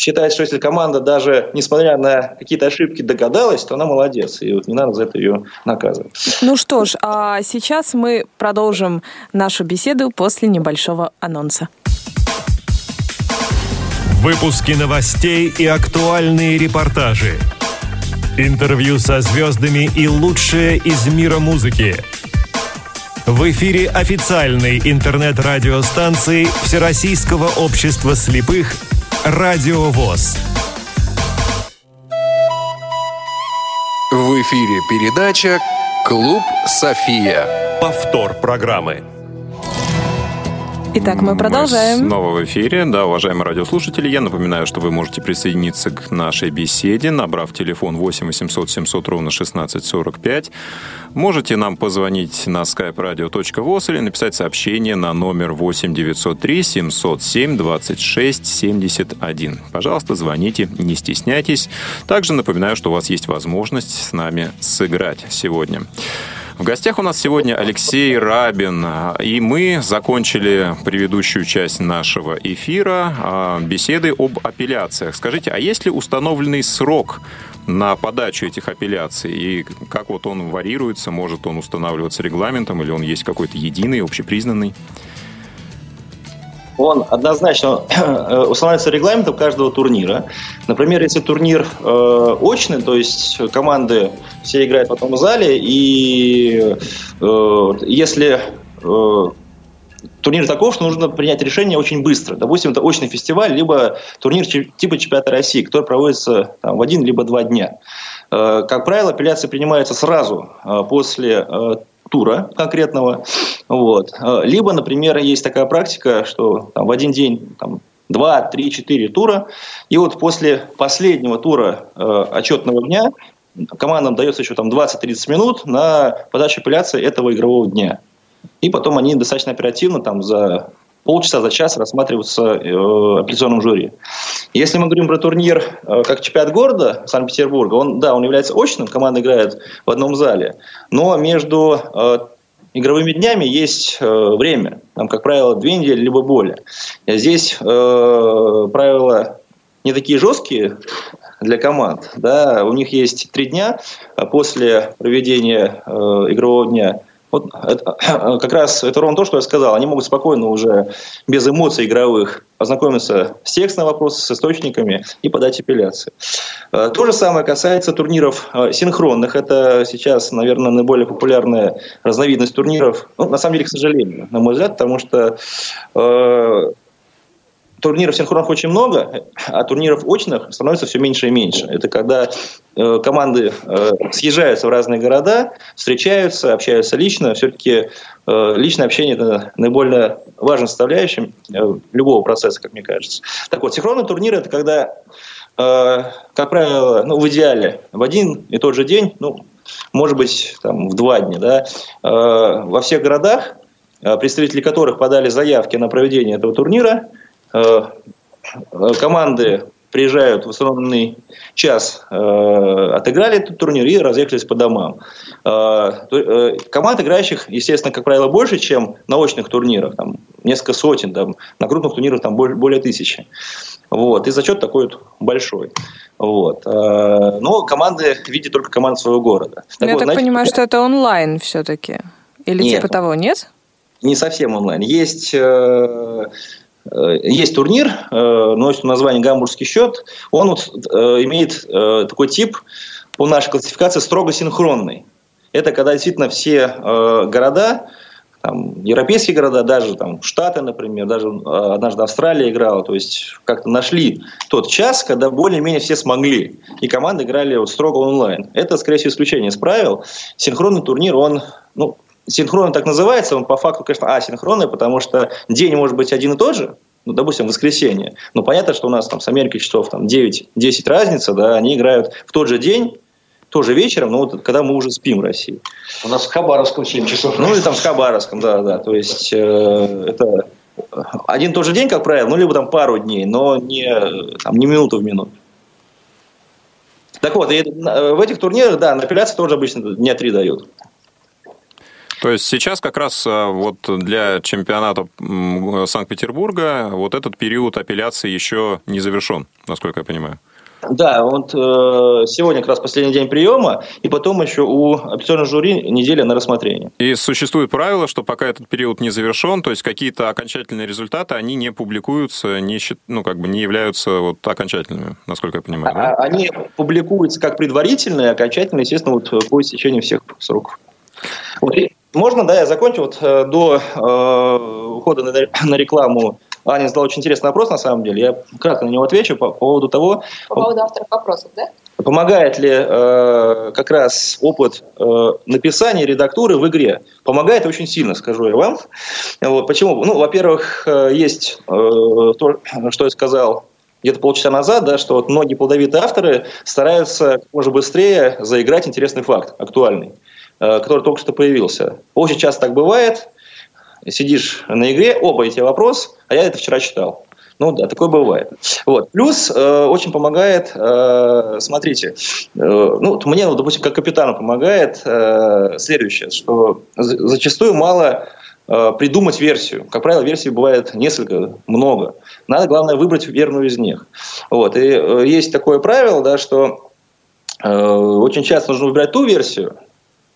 считает, что если команда даже, несмотря на какие-то ошибки, догадалась, то она молодец. И вот не надо за это ее наказывать. Ну что ж, а сейчас мы продолжим нашу беседу после небольшого анонса. Выпуски новостей и актуальные репортажи. Интервью со звездами и лучшее из мира музыки. В эфире официальной интернет-радиостанции Всероссийского общества слепых Радио ВОЗ. В эфире передача «Клуб София». Повтор программы. Итак, мы продолжаем. Мы снова в эфире. Да, уважаемые радиослушатели, я напоминаю, что вы можете присоединиться к нашей беседе, набрав телефон 8 800 700 ровно 1645. Можете нам позвонить на skype radio.voz или написать сообщение на номер 8 903 707 26 71. Пожалуйста, звоните, не стесняйтесь. Также напоминаю, что у вас есть возможность с нами сыграть сегодня. В гостях у нас сегодня Алексей Рабин, и мы закончили предыдущую часть нашего эфира а, беседы об апелляциях. Скажите, а есть ли установленный срок на подачу этих апелляций? И как вот он варьируется? Может он устанавливаться регламентом или он есть какой-то единый, общепризнанный? Он однозначно э, устанавливается регламентом каждого турнира. Например, если турнир э, очный, то есть команды все играют в одном зале, и э, если э, турнир таков, что нужно принять решение очень быстро. Допустим, это очный фестиваль, либо турнир типа чемпионата России, который проводится там, в один либо два дня. Э, как правило, апелляция принимается сразу э, после тура конкретного. Вот. Э, либо, например, есть такая практика, что там, в один день там, 2, 3, 4 тура, и вот после последнего тура э, отчетного дня командам дается еще там 20-30 минут на подачу апелляции этого игрового дня. И потом они достаточно оперативно там за полчаса за час рассматриваться э, апелляционным жюри. Если мы говорим про турнир э, как чемпионат города Санкт-Петербурга, он, да, он является очным, команда играет в одном зале, но между э, игровыми днями есть э, время, там, как правило, две недели либо более. Здесь правила не такие жесткие для команд, да, у них есть три дня после проведения игрового дня вот это, (clears throat) как раз это ровно то, что я сказал. Они могут спокойно уже без эмоций игровых ознакомиться с текстом вопроса, с источниками и подать апелляции. Э, то же самое касается турниров э, синхронных. Это сейчас, наверное, наиболее популярная разновидность турниров. Ну, на самом деле, к сожалению, на мой взгляд, потому что э, турниров синхронных очень много, а турниров очных становится все меньше и меньше. Это когда э, команды э, съезжаются в разные города, встречаются, общаются лично. Все-таки э, личное общение – это наиболее важным составляющим э, любого процесса, как мне кажется. Так вот, синхронные турниры – это когда, э, как правило, ну, в идеале в один и тот же день, ну, может быть, там, в два дня, да, э, во всех городах, э, представители которых подали заявки на проведение этого турнира – команды приезжают в установленный час, э, отыграли этот турнир и разъехались по домам. Э, э, команд играющих, естественно, как правило, больше, чем на очных турнирах, там несколько сотен, там, на крупных турнирах там более, более тысячи. Вот, и зачет такой вот большой. Вот. Э, но команды видят только команды своего города. Так Я вот, так знаете, понимаю, что это онлайн все-таки? Или нет, типа того, нет? Не совсем онлайн. Есть э, Э, есть турнир, э, носит название «Гамбургский счет». Он вот э, имеет такой тип по нашей классификации строго синхронный. Это когда действительно все города, там, европейские города, даже там, Штаты, например, даже однажды Австралия играла, то есть как-то нашли тот час, когда более-менее все смогли. И команды играли вот строго онлайн. Это, скорее всего, исключение из правил. Синхронный турнир, он ну, синхронный так называется, он по факту, конечно, асинхронный, потому что день может быть один и тот же, ну, допустим, воскресенье. Но понятно, что у нас там с Америкой часов там 9-10 разница, да, они играют в тот же день, тоже вечером, но вот когда мы уже спим в России. У нас в Хабаровском 7 часов. Ну, или там в Хабаровском, да, да. То есть, э, это один и тот же день, как правило, ну, либо там пару дней, но не, там, не минуту в минуту. Так вот, и в этих турнирах, да, на апелляции тоже обычно дня три дают. То есть сейчас как раз а, вот для чемпионата Санкт-Петербурга вот этот период апелляции еще не завершен, насколько я понимаю. Да, вот э, сегодня как раз последний день приема, и потом еще у апелляционного жюри неделя на рассмотрение. И существует правило, что пока этот период не завершен, то есть какие-то окончательные результаты, они не публикуются, не, ну, как бы не являются вот окончательными, насколько я понимаю. Да? А, они публикуются как предварительные, окончательные, естественно, вот по истечению всех сроков. Вот, можно, да, я закончу. Вот э, до э, ухода на, на рекламу Аня задала очень интересный вопрос, на самом деле. Я кратко на него отвечу по, по поводу того... По поводу авторов вопросов, да? Помогает ли э, как раз опыт э, написания редактуры в игре? Помогает очень сильно, скажу я вам. Вот, почему? Ну, во-первых, э, есть э, то, что я сказал где-то полчаса назад, да, что вот многие плодовитые авторы стараются как можно быстрее заиграть интересный факт, актуальный. Э, который только что появился. Очень часто так бывает. Сидишь на игре, оба эти вопрос, а я это вчера читал. Ну да, такое бывает. Вот. Плюс э, очень помогает, э, смотрите, э, ну, мне, ну, допустим, как капитану помогает э, следующее, что зачастую мало э, придумать версию. Как правило, версий бывает несколько, много. Надо, главное, выбрать верную из них. Вот. И э, есть такое правило, да, что э, очень часто нужно выбирать ту версию,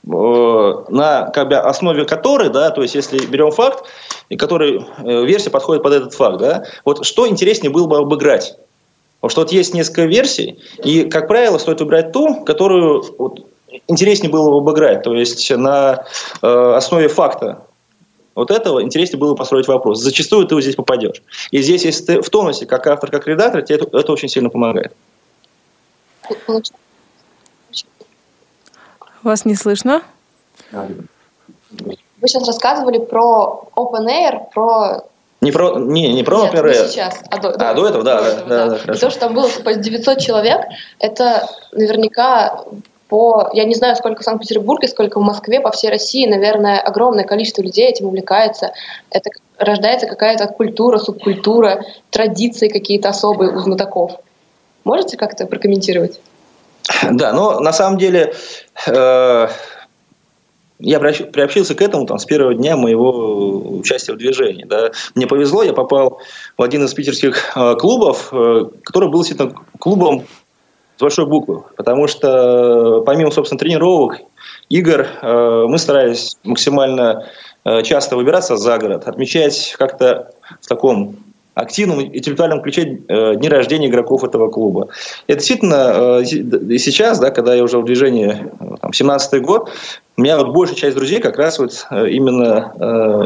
на как бы, основе которой, да, то есть если берем факт, и который э, версия подходит под этот факт, да, вот что интереснее было бы обыграть? Потому что вот есть несколько версий, и, как правило, стоит выбирать ту, которую вот, интереснее было бы обыграть, то есть на э, основе факта вот этого интереснее было построить вопрос. Зачастую ты вот здесь попадешь. И здесь, если ты в тонусе, как автор, как редактор, тебе это, это очень сильно помогает. Вас не слышно? Вы сейчас рассказывали про Open Air, про не про, не, не про Нет, Air. сейчас. А до, а, до этого, да, до да, этого, да, да. да, И то, что там было типа 900 человек, это наверняка по, я не знаю, сколько в Санкт-Петербурге, сколько в Москве, по всей России, наверное, огромное количество людей этим увлекается. Это рождается какая-то культура, субкультура, традиции какие-то особые у знатоков. Можете как-то прокомментировать? Да, но на самом деле э, я приобщился к этому там, с первого дня моего участия в движении. Да. Мне повезло, я попал в один из питерских э, клубов, э, который был действительно клубом с большой буквы. Потому что помимо, собственно, тренировок, игр, э, мы старались максимально э, часто выбираться за город, отмечать как-то в таком активном интеллектуальном ключе э, дни рождения игроков этого клуба. Это действительно э, и сейчас, да, когда я уже в движении, э, там, 17-й год, у меня вот большая часть друзей как раз вот э, именно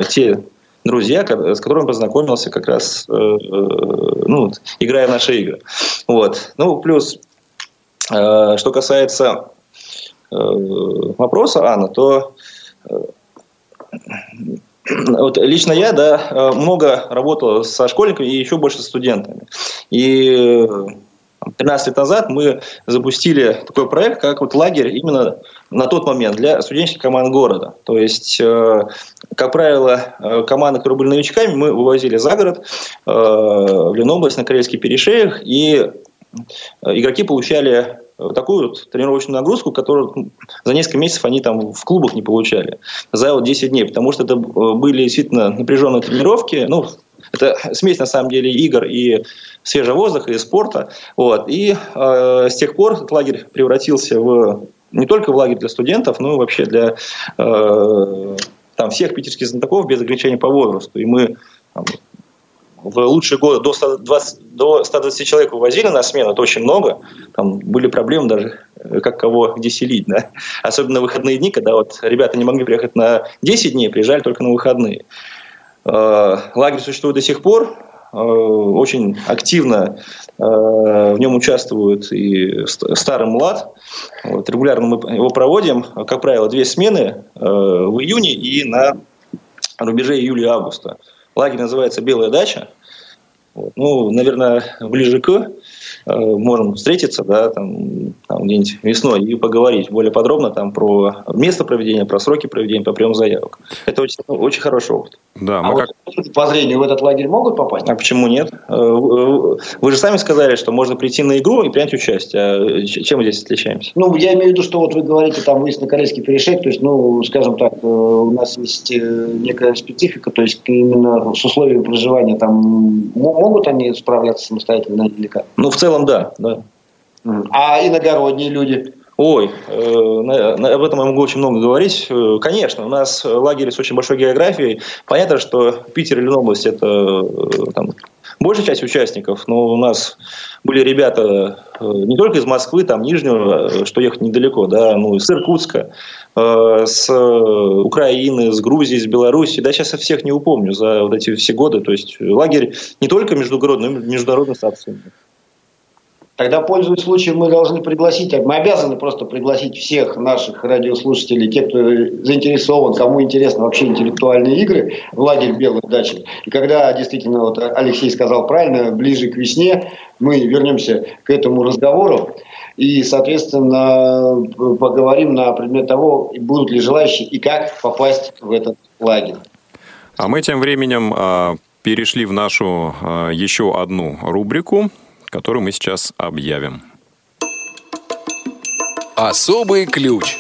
э, те друзья, с которыми познакомился как раз, э, ну, играя в наши игры. Вот. Ну, плюс, э, что касается э, вопроса, Анна, то (clears throat) вот лично я, да, э, много работал со школьниками и еще больше с студентами. И 13 лет назад мы запустили такой проект, как вот лагерь именно на тот момент для студенческих команд города. То есть, э, как правило, э, команды, которые были новичками, мы вывозили за город, в Ленобласть, на Карельский перешеях, и игроки получали такую вот тренировочную нагрузку, которую за несколько месяцев они там в клубах не получали за вот 10 дней, потому что это э, были действительно напряженные тренировки, ну, это смесь, на самом деле, игр и свежего воздуха, и спорта. Вот. И э, с тех пор этот лагерь превратился в не только в лагерь для студентов, но и вообще для э, там, всех питерских знатоков без ограничений по возрасту. И мы там, в лучшие годы до 120, до 120 человек вывозили на смену, это очень много. Там были проблемы даже, э, как кого где селить. Да? Особенно выходные дни, когда вот ребята не могли приехать на 10 дней, приезжали только на выходные. Э, лагерь существует до сих пор, э, очень активно в нем участвуют и старый млад. Вот, регулярно мы его проводим, как правило, две смены в июне и на рубеже июля-августа. Лагерь называется «Белая дача». Вот. Ну, наверное, ближе к можем встретиться, да, там, там где-нибудь весной и поговорить более подробно там про место проведения, про сроки проведения, по приему заявок. Это очень, очень хороший опыт. Да, а как... вот по зрению в этот лагерь могут попасть? А почему нет? Э, вы же сами сказали, что можно прийти на игру и принять участие. А чем мы здесь отличаемся? Ну, я имею в виду, что вот вы говорите, там выезд на Корейский перешейк, то есть, ну, скажем так, э, у нас есть некая специфика, то есть именно с условиями проживания там могут они справляться самостоятельно или как? Ну, в целом, да. да. А иногородние люди? Ой, э, об этом я могу очень много говорить. Э, конечно, у нас лагерь с очень большой географией. Понятно, что Питер и Ленобласть – это э, там, большая часть участников, но у нас были ребята не только из Москвы, там, Нижнего, что ехать недалеко, да, ну, из Иркутска, с Украины, с Грузии, с Беларуси. Да, сейчас я всех не упомню за вот эти все годы. То есть лагерь не только междугородный, но и международный статус. Тогда, пользуясь случаем, мы должны пригласить, мы обязаны просто пригласить всех наших радиослушателей, те, кто заинтересован, кому интересны вообще интеллектуальные игры, в лагерь Белых дачи. И когда действительно, вот Алексей сказал правильно, ближе к весне мы вернемся к этому разговору и, соответственно, поговорим на предмет того, будут ли желающие и как попасть в этот лагерь. А мы тем временем а, перешли в нашу э, еще одну рубрику, которую мы сейчас объявим. Особый ключ.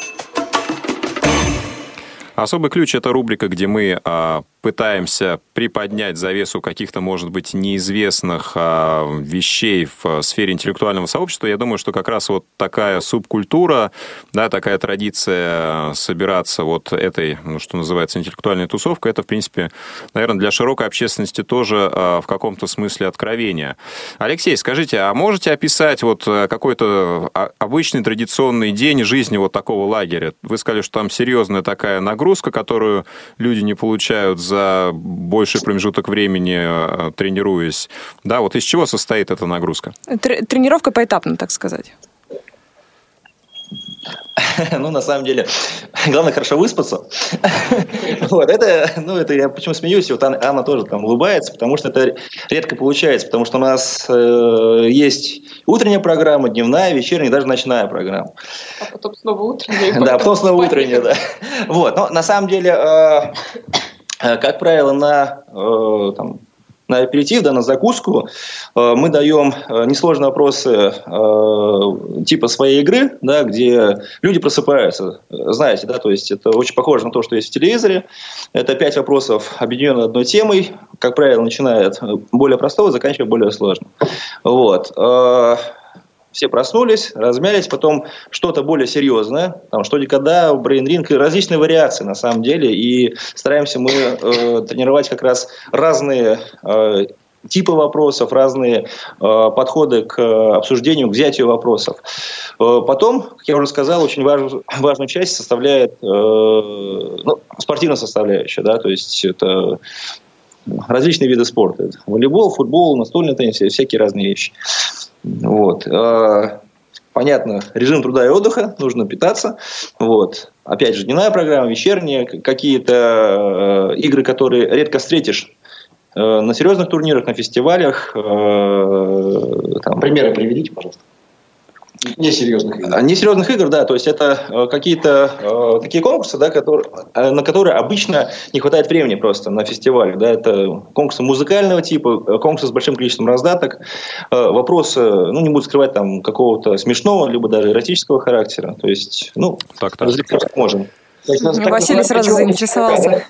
Особый ключ – это рубрика, где мы а, пытаемся приподнять завесу каких-то, может быть, неизвестных а, вещей в а, сфере интеллектуального сообщества, я думаю, что как раз вот такая субкультура, да, такая традиция собираться вот этой, ну, что называется, интеллектуальной тусовкой, это, в принципе, наверное, для широкой общественности тоже а, в каком-то смысле откровение. Алексей, скажите, а можете описать вот а, какой-то а, обычный традиционный день жизни вот такого лагеря? Вы сказали, что там серьезная такая нагрузка, которую люди не получают за больший промежуток времени э, тренируясь. Да, вот из чего состоит эта нагрузка? Тренировка поэтапно, так сказать. (laughs) Ну, на самом деле, главное хорошо выспаться. (laughs) Вот, это, ну, это я почему смеюсь, вот Анна, Анна тоже там улыбается, потому что это редко получается, потому что у нас э, есть утренняя программа, дневная, вечерняя, даже ночная программа. А потом снова утренняя. Да, потом снова утренняя, да. Вот, но на самом деле... Э, как правило, на, э, там, на аперитив, да, на закуску э, мы даем несложные вопросы типа своей игры, да, где люди просыпаются. Знаете, да, то есть это очень похоже на то, что есть в телевизоре. Это пять вопросов, объединенных одной темой. Как правило, начиная от более простого, заканчивая более сложным. Вот все проснулись, размялись, потом что-то более серьезное, там «Что? Где? Когда?», брейн-ринг, различные вариации на самом деле, и стараемся мы э, тренировать как раз разные э, типы вопросов, разные э, подходы к обсуждению, к взятию вопросов. Э, потом, как я уже сказал, очень важ, важную часть составляет э, ну, спортивная составляющая, да, то есть это различные виды спорта. Волейбол, футбол, настольный теннис, всякие разные вещи. Вот. А, понятно, режим труда и отдыха, нужно питаться. Вот. Опять же, дневная программа, вечерняя, какие-то э, игры, которые редко встретишь э, на серьезных турнирах, на фестивалях. Э, там. Примеры приведите, пожалуйста. Несерьезных игр. Несерьезных игр, да. То есть это э, какие-то э, такие конкурсы, да, которые, э, на которые обычно не хватает времени просто на фестивале. Да. Это конкурсы музыкального типа, э, конкурсы с большим количеством раздаток, э, вопросы, ну, не буду скрывать там какого-то смешного, либо даже эротического характера. То есть, ну, так, так. развлекаться можем. Есть, Василий сразу заинтересовался.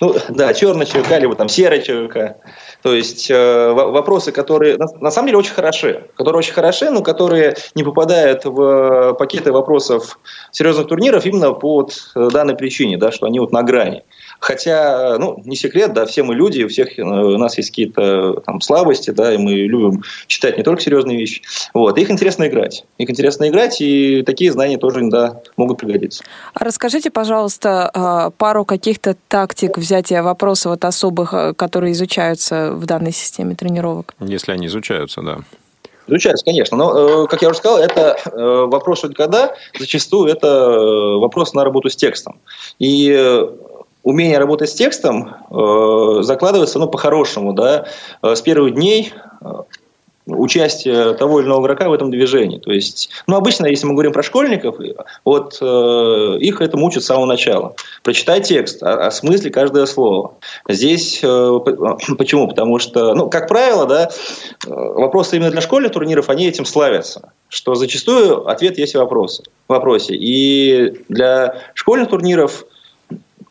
Ну, да, черный ЧВК, либо там серый ЧВК. То есть э, вопросы, которые на, на самом деле очень хороши, которые очень хороши, но которые не попадают в пакеты вопросов серьезных турниров именно по э, данной причине, да, что они вот на грани. Хотя, ну, не секрет, да, все мы люди, у всех э, у нас есть какие-то там слабости, да, и мы любим читать не только серьезные вещи. Вот, их интересно играть. Их интересно играть, и такие знания тоже иногда могут пригодиться. А расскажите, пожалуйста, пару каких-то тактик взятия вопросов вот особых, э, которые изучаются в данной системе тренировок. Если они изучаются, да. Изучаются, конечно. Но, э, как я уже сказал, это вопрос когда, зачастую это вопрос на работу с текстом. И умение работать с текстом э, закладывается, ну, по-хорошему, да, э, с первых дней э, участия того или иного игрока в этом движении. То есть, ну, обычно, если мы говорим про школьников, вот э, их этому учат с самого начала. Прочитай текст, смысле каждое слово. Здесь э, (clears throat) почему? Потому что, ну, как правило, да, э, вопросы именно для школьных турниров, они этим славятся что зачастую ответ есть. В вопросе. И для школьных турниров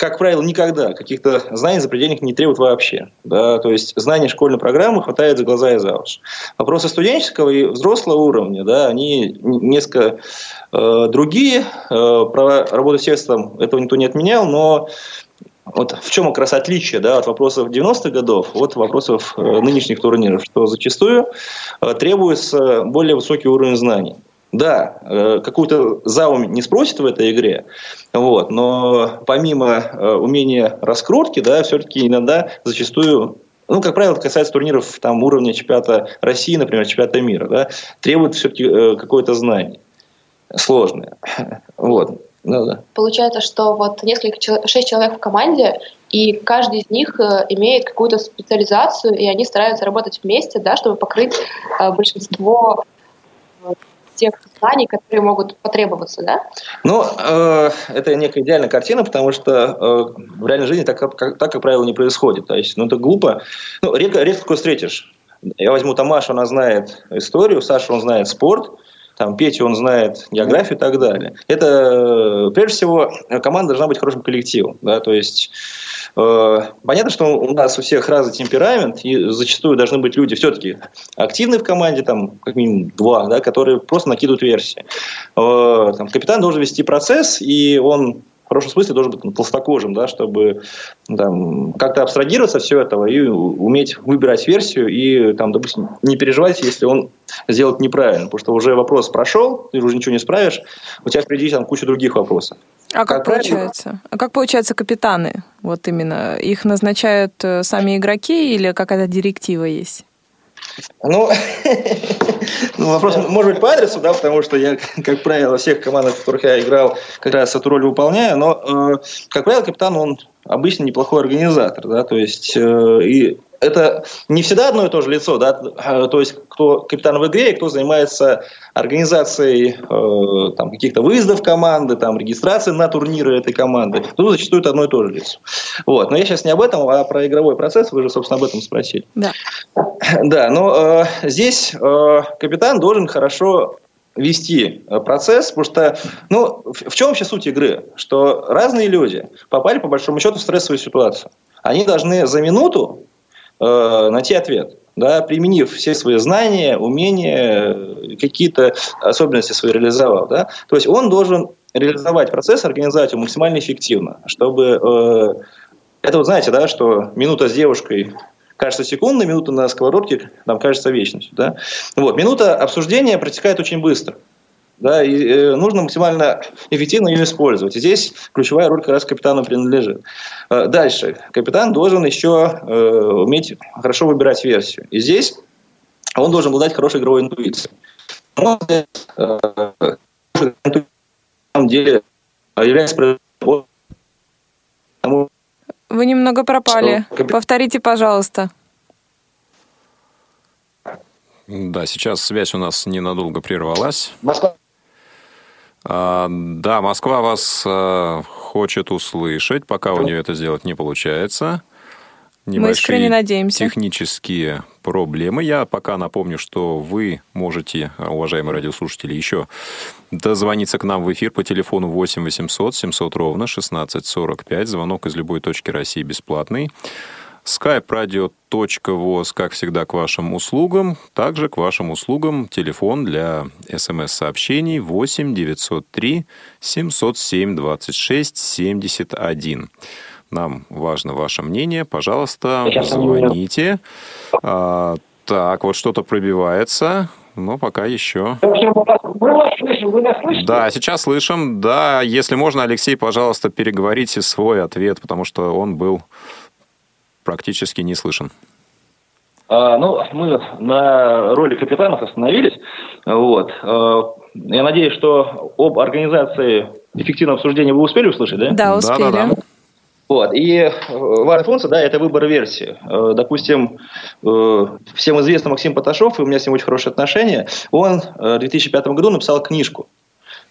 как правило, никогда каких-то знаний запредельных не требуют вообще. Да? То есть знаний школьной программы хватает за глаза и за уши. Вопросы студенческого и взрослого уровня, да, они несколько э, другие. Э, про работу с текстом этого никто не отменял, но вот в чем как раз отличие да, от вопросов 90-х годов от вопросов э, нынешних турниров, что зачастую э, требуется более высокий уровень знаний. Да, э, какую-то заум не спросит в этой игре, вот, но помимо э, умения раскрутки, да, все-таки иногда зачастую ну, как правило, это касается турниров там, уровня чемпионата России, например, чемпионата мира, да, требует все-таки э, какое-то знание сложное. (laughs) Вот. Ну, да. Получается, что вот несколько, шесть человек в команде, и каждый из них имеет какую-то специализацию, и они стараются работать вместе, да, чтобы покрыть большинство тех знаний, которые могут потребоваться, да? Ну, э, это некая идеальная картина, потому что э, в реальной жизни так, как, так, как правило, не происходит. То есть, ну, это глупо. Ну, редко, редко такое встретишь. Я возьму Тамашу, она знает историю, Саша, он знает спорт, там Петя, он знает географию и так далее. Это, прежде всего, команда должна быть хорошим коллективом. Да? То есть, э, понятно, что у нас у всех разный темперамент, и зачастую должны быть люди все-таки активные в команде, там, как минимум два, да, которые просто накидывают версии. Э, там, капитан должен вести процесс, и он хорошем смысле должен быть толстокожим, да, чтобы там, как-то абстрагироваться все этого и уметь выбирать версию и, там, допустим, не переживать, если он сделает неправильно, потому что уже вопрос прошел, ты уже ничего не справишь, у тебя впереди там куча других вопросов. А как, как получается? Правильно? А как получается капитаны? Вот именно их назначают э, сами игроки или какая-то директива есть? Ну, (laughs) ну, вопрос может быть по адресу, да, потому что я, (laughs) как правило, всех командах, в которых я играл, как раз эту роль выполняю, но, э, как правило, капитан, он обычно неплохой организатор, да, то есть э, и это не всегда одно и то же лицо, да, то есть кто капитан в игре и кто занимается организацией э, там, каких-то выездов команды, там, регистрации на турниры этой команды. Тут зачастую это одно и то же лицо. Вот. Но я сейчас не об этом, а про игровой процесс, вы же, собственно, об этом спросили. Да. Да, но э, здесь э, капитан должен хорошо вести э, процесс, потому что, ну, в чем вообще суть игры? Что разные люди попали, по большому счету, в стрессовую ситуацию. Они должны за минуту э, найти ответ, да, применив все свои знания, умения, какие-то особенности свои реализовав. Да. То есть он должен реализовать процесс, организовать его максимально эффективно, чтобы... Э, это вот знаете, да, что минута с девушкой кажется секундной, минута на сковородке нам кажется вечностью. Да? Вот. Минута обсуждения протекает очень быстро да, и э, нужно максимально эффективно ее использовать. И здесь ключевая роль как раз капитану принадлежит. Э, дальше. Капитан должен еще э, уметь хорошо выбирать версию. И здесь он должен обладать хорошей игровой интуицией. Но, э, на самом деле является Вы немного пропали. Что... Повторите, пожалуйста. Да, сейчас связь у нас ненадолго прервалась. Москва да, Москва вас а, хочет услышать, пока у нее это сделать не получается. Мы искренне надеемся. технические проблемы. Я пока напомню, что вы можете, уважаемые радиослушатели, еще дозвониться к нам в эфир по телефону 8 800 700 ровно 1645. Звонок из любой точки России бесплатный skype-radio.voz, как всегда, к вашим услугам. Также к вашим услугам телефон для смс-сообщений 8 903 707 26 71. Нам важно ваше мнение. Пожалуйста, звоните. А, так, вот что-то пробивается. Но пока еще. Мы вас слышим, вы нас слышите? Да, сейчас слышим. Да, если можно, Алексей, пожалуйста, переговорите свой ответ, потому что он был практически не слышен. А, ну, мы на роли капитанов остановились. Вот. А, я надеюсь, что об организации эффективного обсуждения вы успели услышать, да? Да, успели. Да, да, да. Вот. И э, важная функция, да, это выбор версии. Э, допустим, э, всем известный Максим Поташов, и у меня с ним очень хорошие отношения, он в 2005 году написал книжку.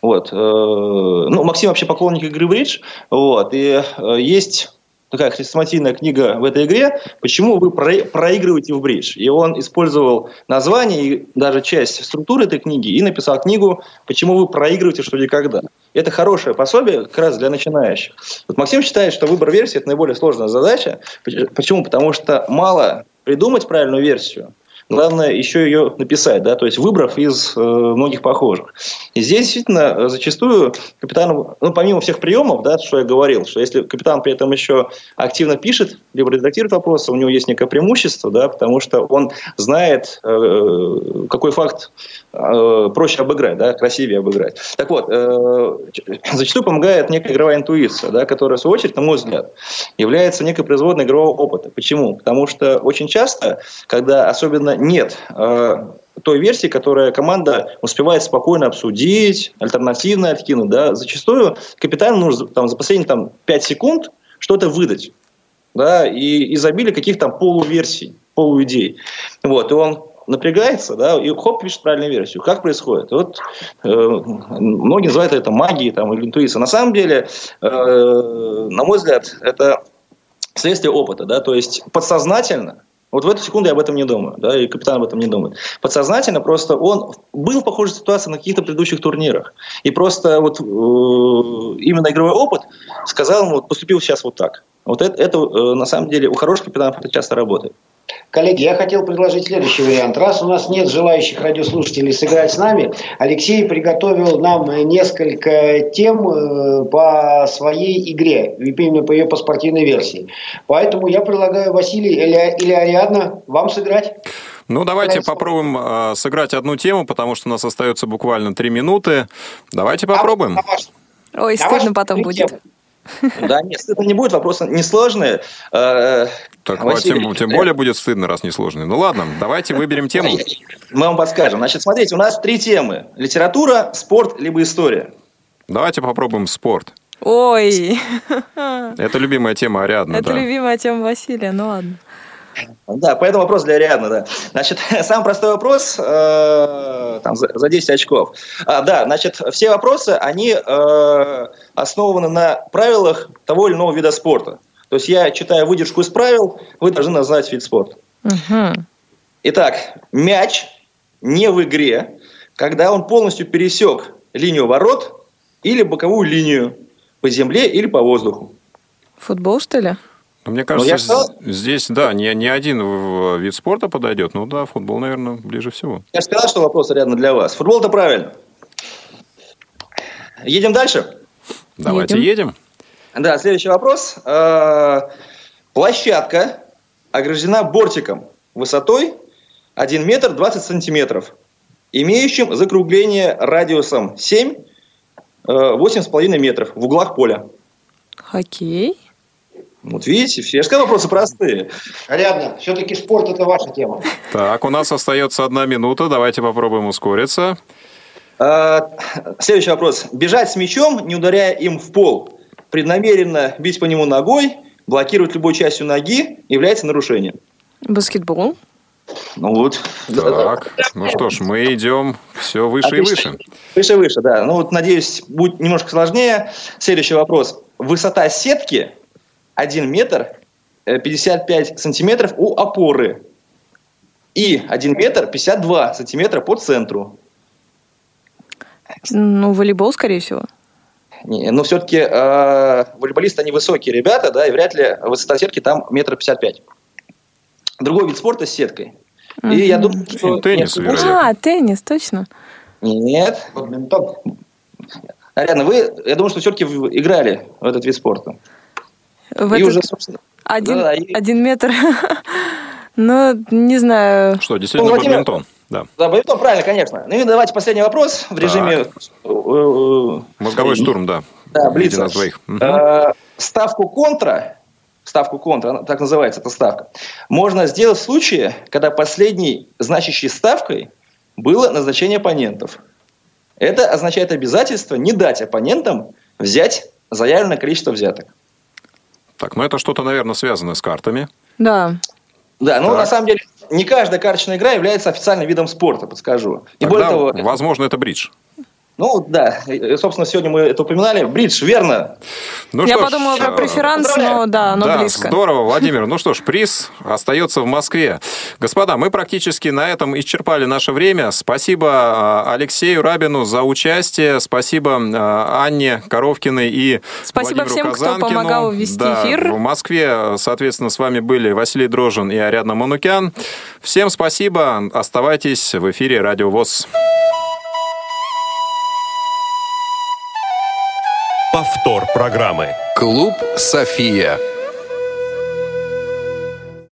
Вот. Ну, Максим вообще поклонник игры Бридж. Вот. И есть такая хрестоматийная книга в этой игре, почему вы проигрываете в бридж. И он использовал название и даже часть структуры этой книги и написал книгу «Почему вы проигрываете что никогда». Это хорошее пособие как раз для начинающих. Вот Максим считает, что выбор версии – это наиболее сложная задача. Почему? Потому что мало придумать правильную версию, Главное еще ее написать, да, то есть выбрав из э, многих похожих. И здесь действительно э, зачастую капитан, ну, помимо всех приемов, да, что я говорил, что если капитан при этом еще активно пишет, либо редактирует вопросы, у него есть некое преимущество, да, потому что он знает, э, какой факт проще обыграть, да, красивее обыграть. Так вот, э, зачастую помогает некая игровая интуиция, да, которая, в свою очередь, на мой взгляд, является некой производной игрового опыта. Почему? Потому что очень часто, когда особенно нет э, той версии, которая команда успевает спокойно обсудить, альтернативно откинуть. Да? Зачастую капитану нужно там, за последние там, 5 секунд что-то выдать. Да? И изобилие каких-то полуверсий, полуидей. Вот. И он напрягается, да, и хоп, пишет правильную версию. Как происходит? Вот э, многие называют это магией там, или интуицией. На самом деле, э, на мой взгляд, это следствие опыта, да, то есть подсознательно вот в эту секунду я об этом не думаю, да, и капитан об этом не думает. Подсознательно просто он был в похожей ситуации на каких-то предыдущих турнирах. И просто вот э, именно игровой опыт сказал ему, вот поступил сейчас вот так. Вот это, это э, на самом деле у хороших капитанов это часто работает. Коллеги, я хотел предложить следующий вариант. Раз у нас нет желающих радиослушателей сыграть с нами, Алексей приготовил нам несколько тем э, по своей игре, именно по ее по спортивной версии. Поэтому я предлагаю Василий или, или Ариадна вам сыграть. Ну, давайте попробуем э, сыграть одну тему, потому что у нас остается буквально три минуты. Давайте попробуем. А, Ой, стыдно потом будет. Да, нет, стыдно не будет, вопросы несложные. Э, так, Василий, тем, тем более будет стыдно, раз несложные. Ну ладно, давайте выберем тему. Мы вам подскажем. Значит, смотрите, у нас три темы. Литература, спорт, либо история. Давайте попробуем спорт. Ой. Это любимая тема Ариадны. Это да. любимая тема Василия, ну ладно. Да, поэтому вопрос для Ариадны, да. Значит, (laughs) самый простой вопрос, э, там, за, за 10 очков. А, да, значит, все вопросы, они э, основаны на правилах того или иного вида спорта. То есть я читаю выдержку из правил, вы должны назвать вид спорта. Угу. Итак, мяч не в игре, когда он полностью пересек линию ворот или боковую линию по земле или по воздуху. Футбол, что ли? Ну, мне кажется, сказал... здесь, да, не, не один вид спорта подойдет. Ну да, футбол, наверное, ближе всего. Я сказал, что вопрос рядом для вас. Футбол это правильно. Едем дальше? Давайте едем. едем. Да, следующий вопрос. Э, площадка ограждена бортиком высотой 1 метр 20 сантиметров, имеющим закругление радиусом 7 8,5 э, метров в углах поля. Хоккей? Вот видите, все. Я же сказал, вопросы простые. Ариадна, все-таки спорт – это ваша тема. Так, у нас остается одна минута. Давайте попробуем ускориться. А, следующий вопрос. Бежать с мячом, не ударяя им в пол. Преднамеренно бить по нему ногой, блокировать любой частью ноги является нарушением. Баскетбол. Ну вот. Так, ну что ж, мы идем все выше Отлично. и выше. Выше и выше, да. Ну вот, надеюсь, будет немножко сложнее. Следующий вопрос. Высота сетки 1 метр 55 э, сантиметров у опоры и 1 метр 52 сантиметра по центру. Ну, волейбол, скорее всего. Не, ну, все-таки э, волейболисты, они высокие ребята, да, и вряд ли высота сетки там метр пятьдесят пять. Другой вид спорта с сеткой. И я думаю, что... Теннис, нет, А, теннис, точно. Нет. Бадминтон. Ариана, вы, я думаю, что все-таки играли в этот вид спорта. В и этот... уже, собственно... Один, да, и... один метр. (laughs) ну, не знаю. Что, действительно, ну, бадминтон? Да. да, бадминтон, правильно, конечно. Ну и давайте последний вопрос в режиме... Э, э, Мозговой штурм, да. Да, двоих. Угу. Ставку контра, ставку контра, так называется эта ставка, можно сделать в случае, когда последней значащей ставкой было назначение оппонентов. Это означает обязательство не дать оппонентам взять заявленное количество взяток. Так, ну это что-то, наверное, связано с картами. Да. Да, ну так. на самом деле не каждая карточная игра является официальным видом спорта, подскажу. И Тогда, более того, возможно, это бридж. Ну, да. Собственно, сегодня мы это упоминали. Бридж, верно. Ну, Я подумала ж, про преферанс, но да, но да, близко. здорово, Владимир. Ну что ж, приз остается в Москве. Господа, мы практически на этом исчерпали наше время. Спасибо а, Алексею Рабину за участие. Спасибо Анне Коровкиной и Спасибо Владимиру всем, Казанкину. кто помогал вести да, эфир. В Москве, соответственно, с вами были Василий Дрожин и Ариадна Манукян. Всем спасибо. Оставайтесь в эфире Радио ВОЗ. Повтор программы. Клуб «София».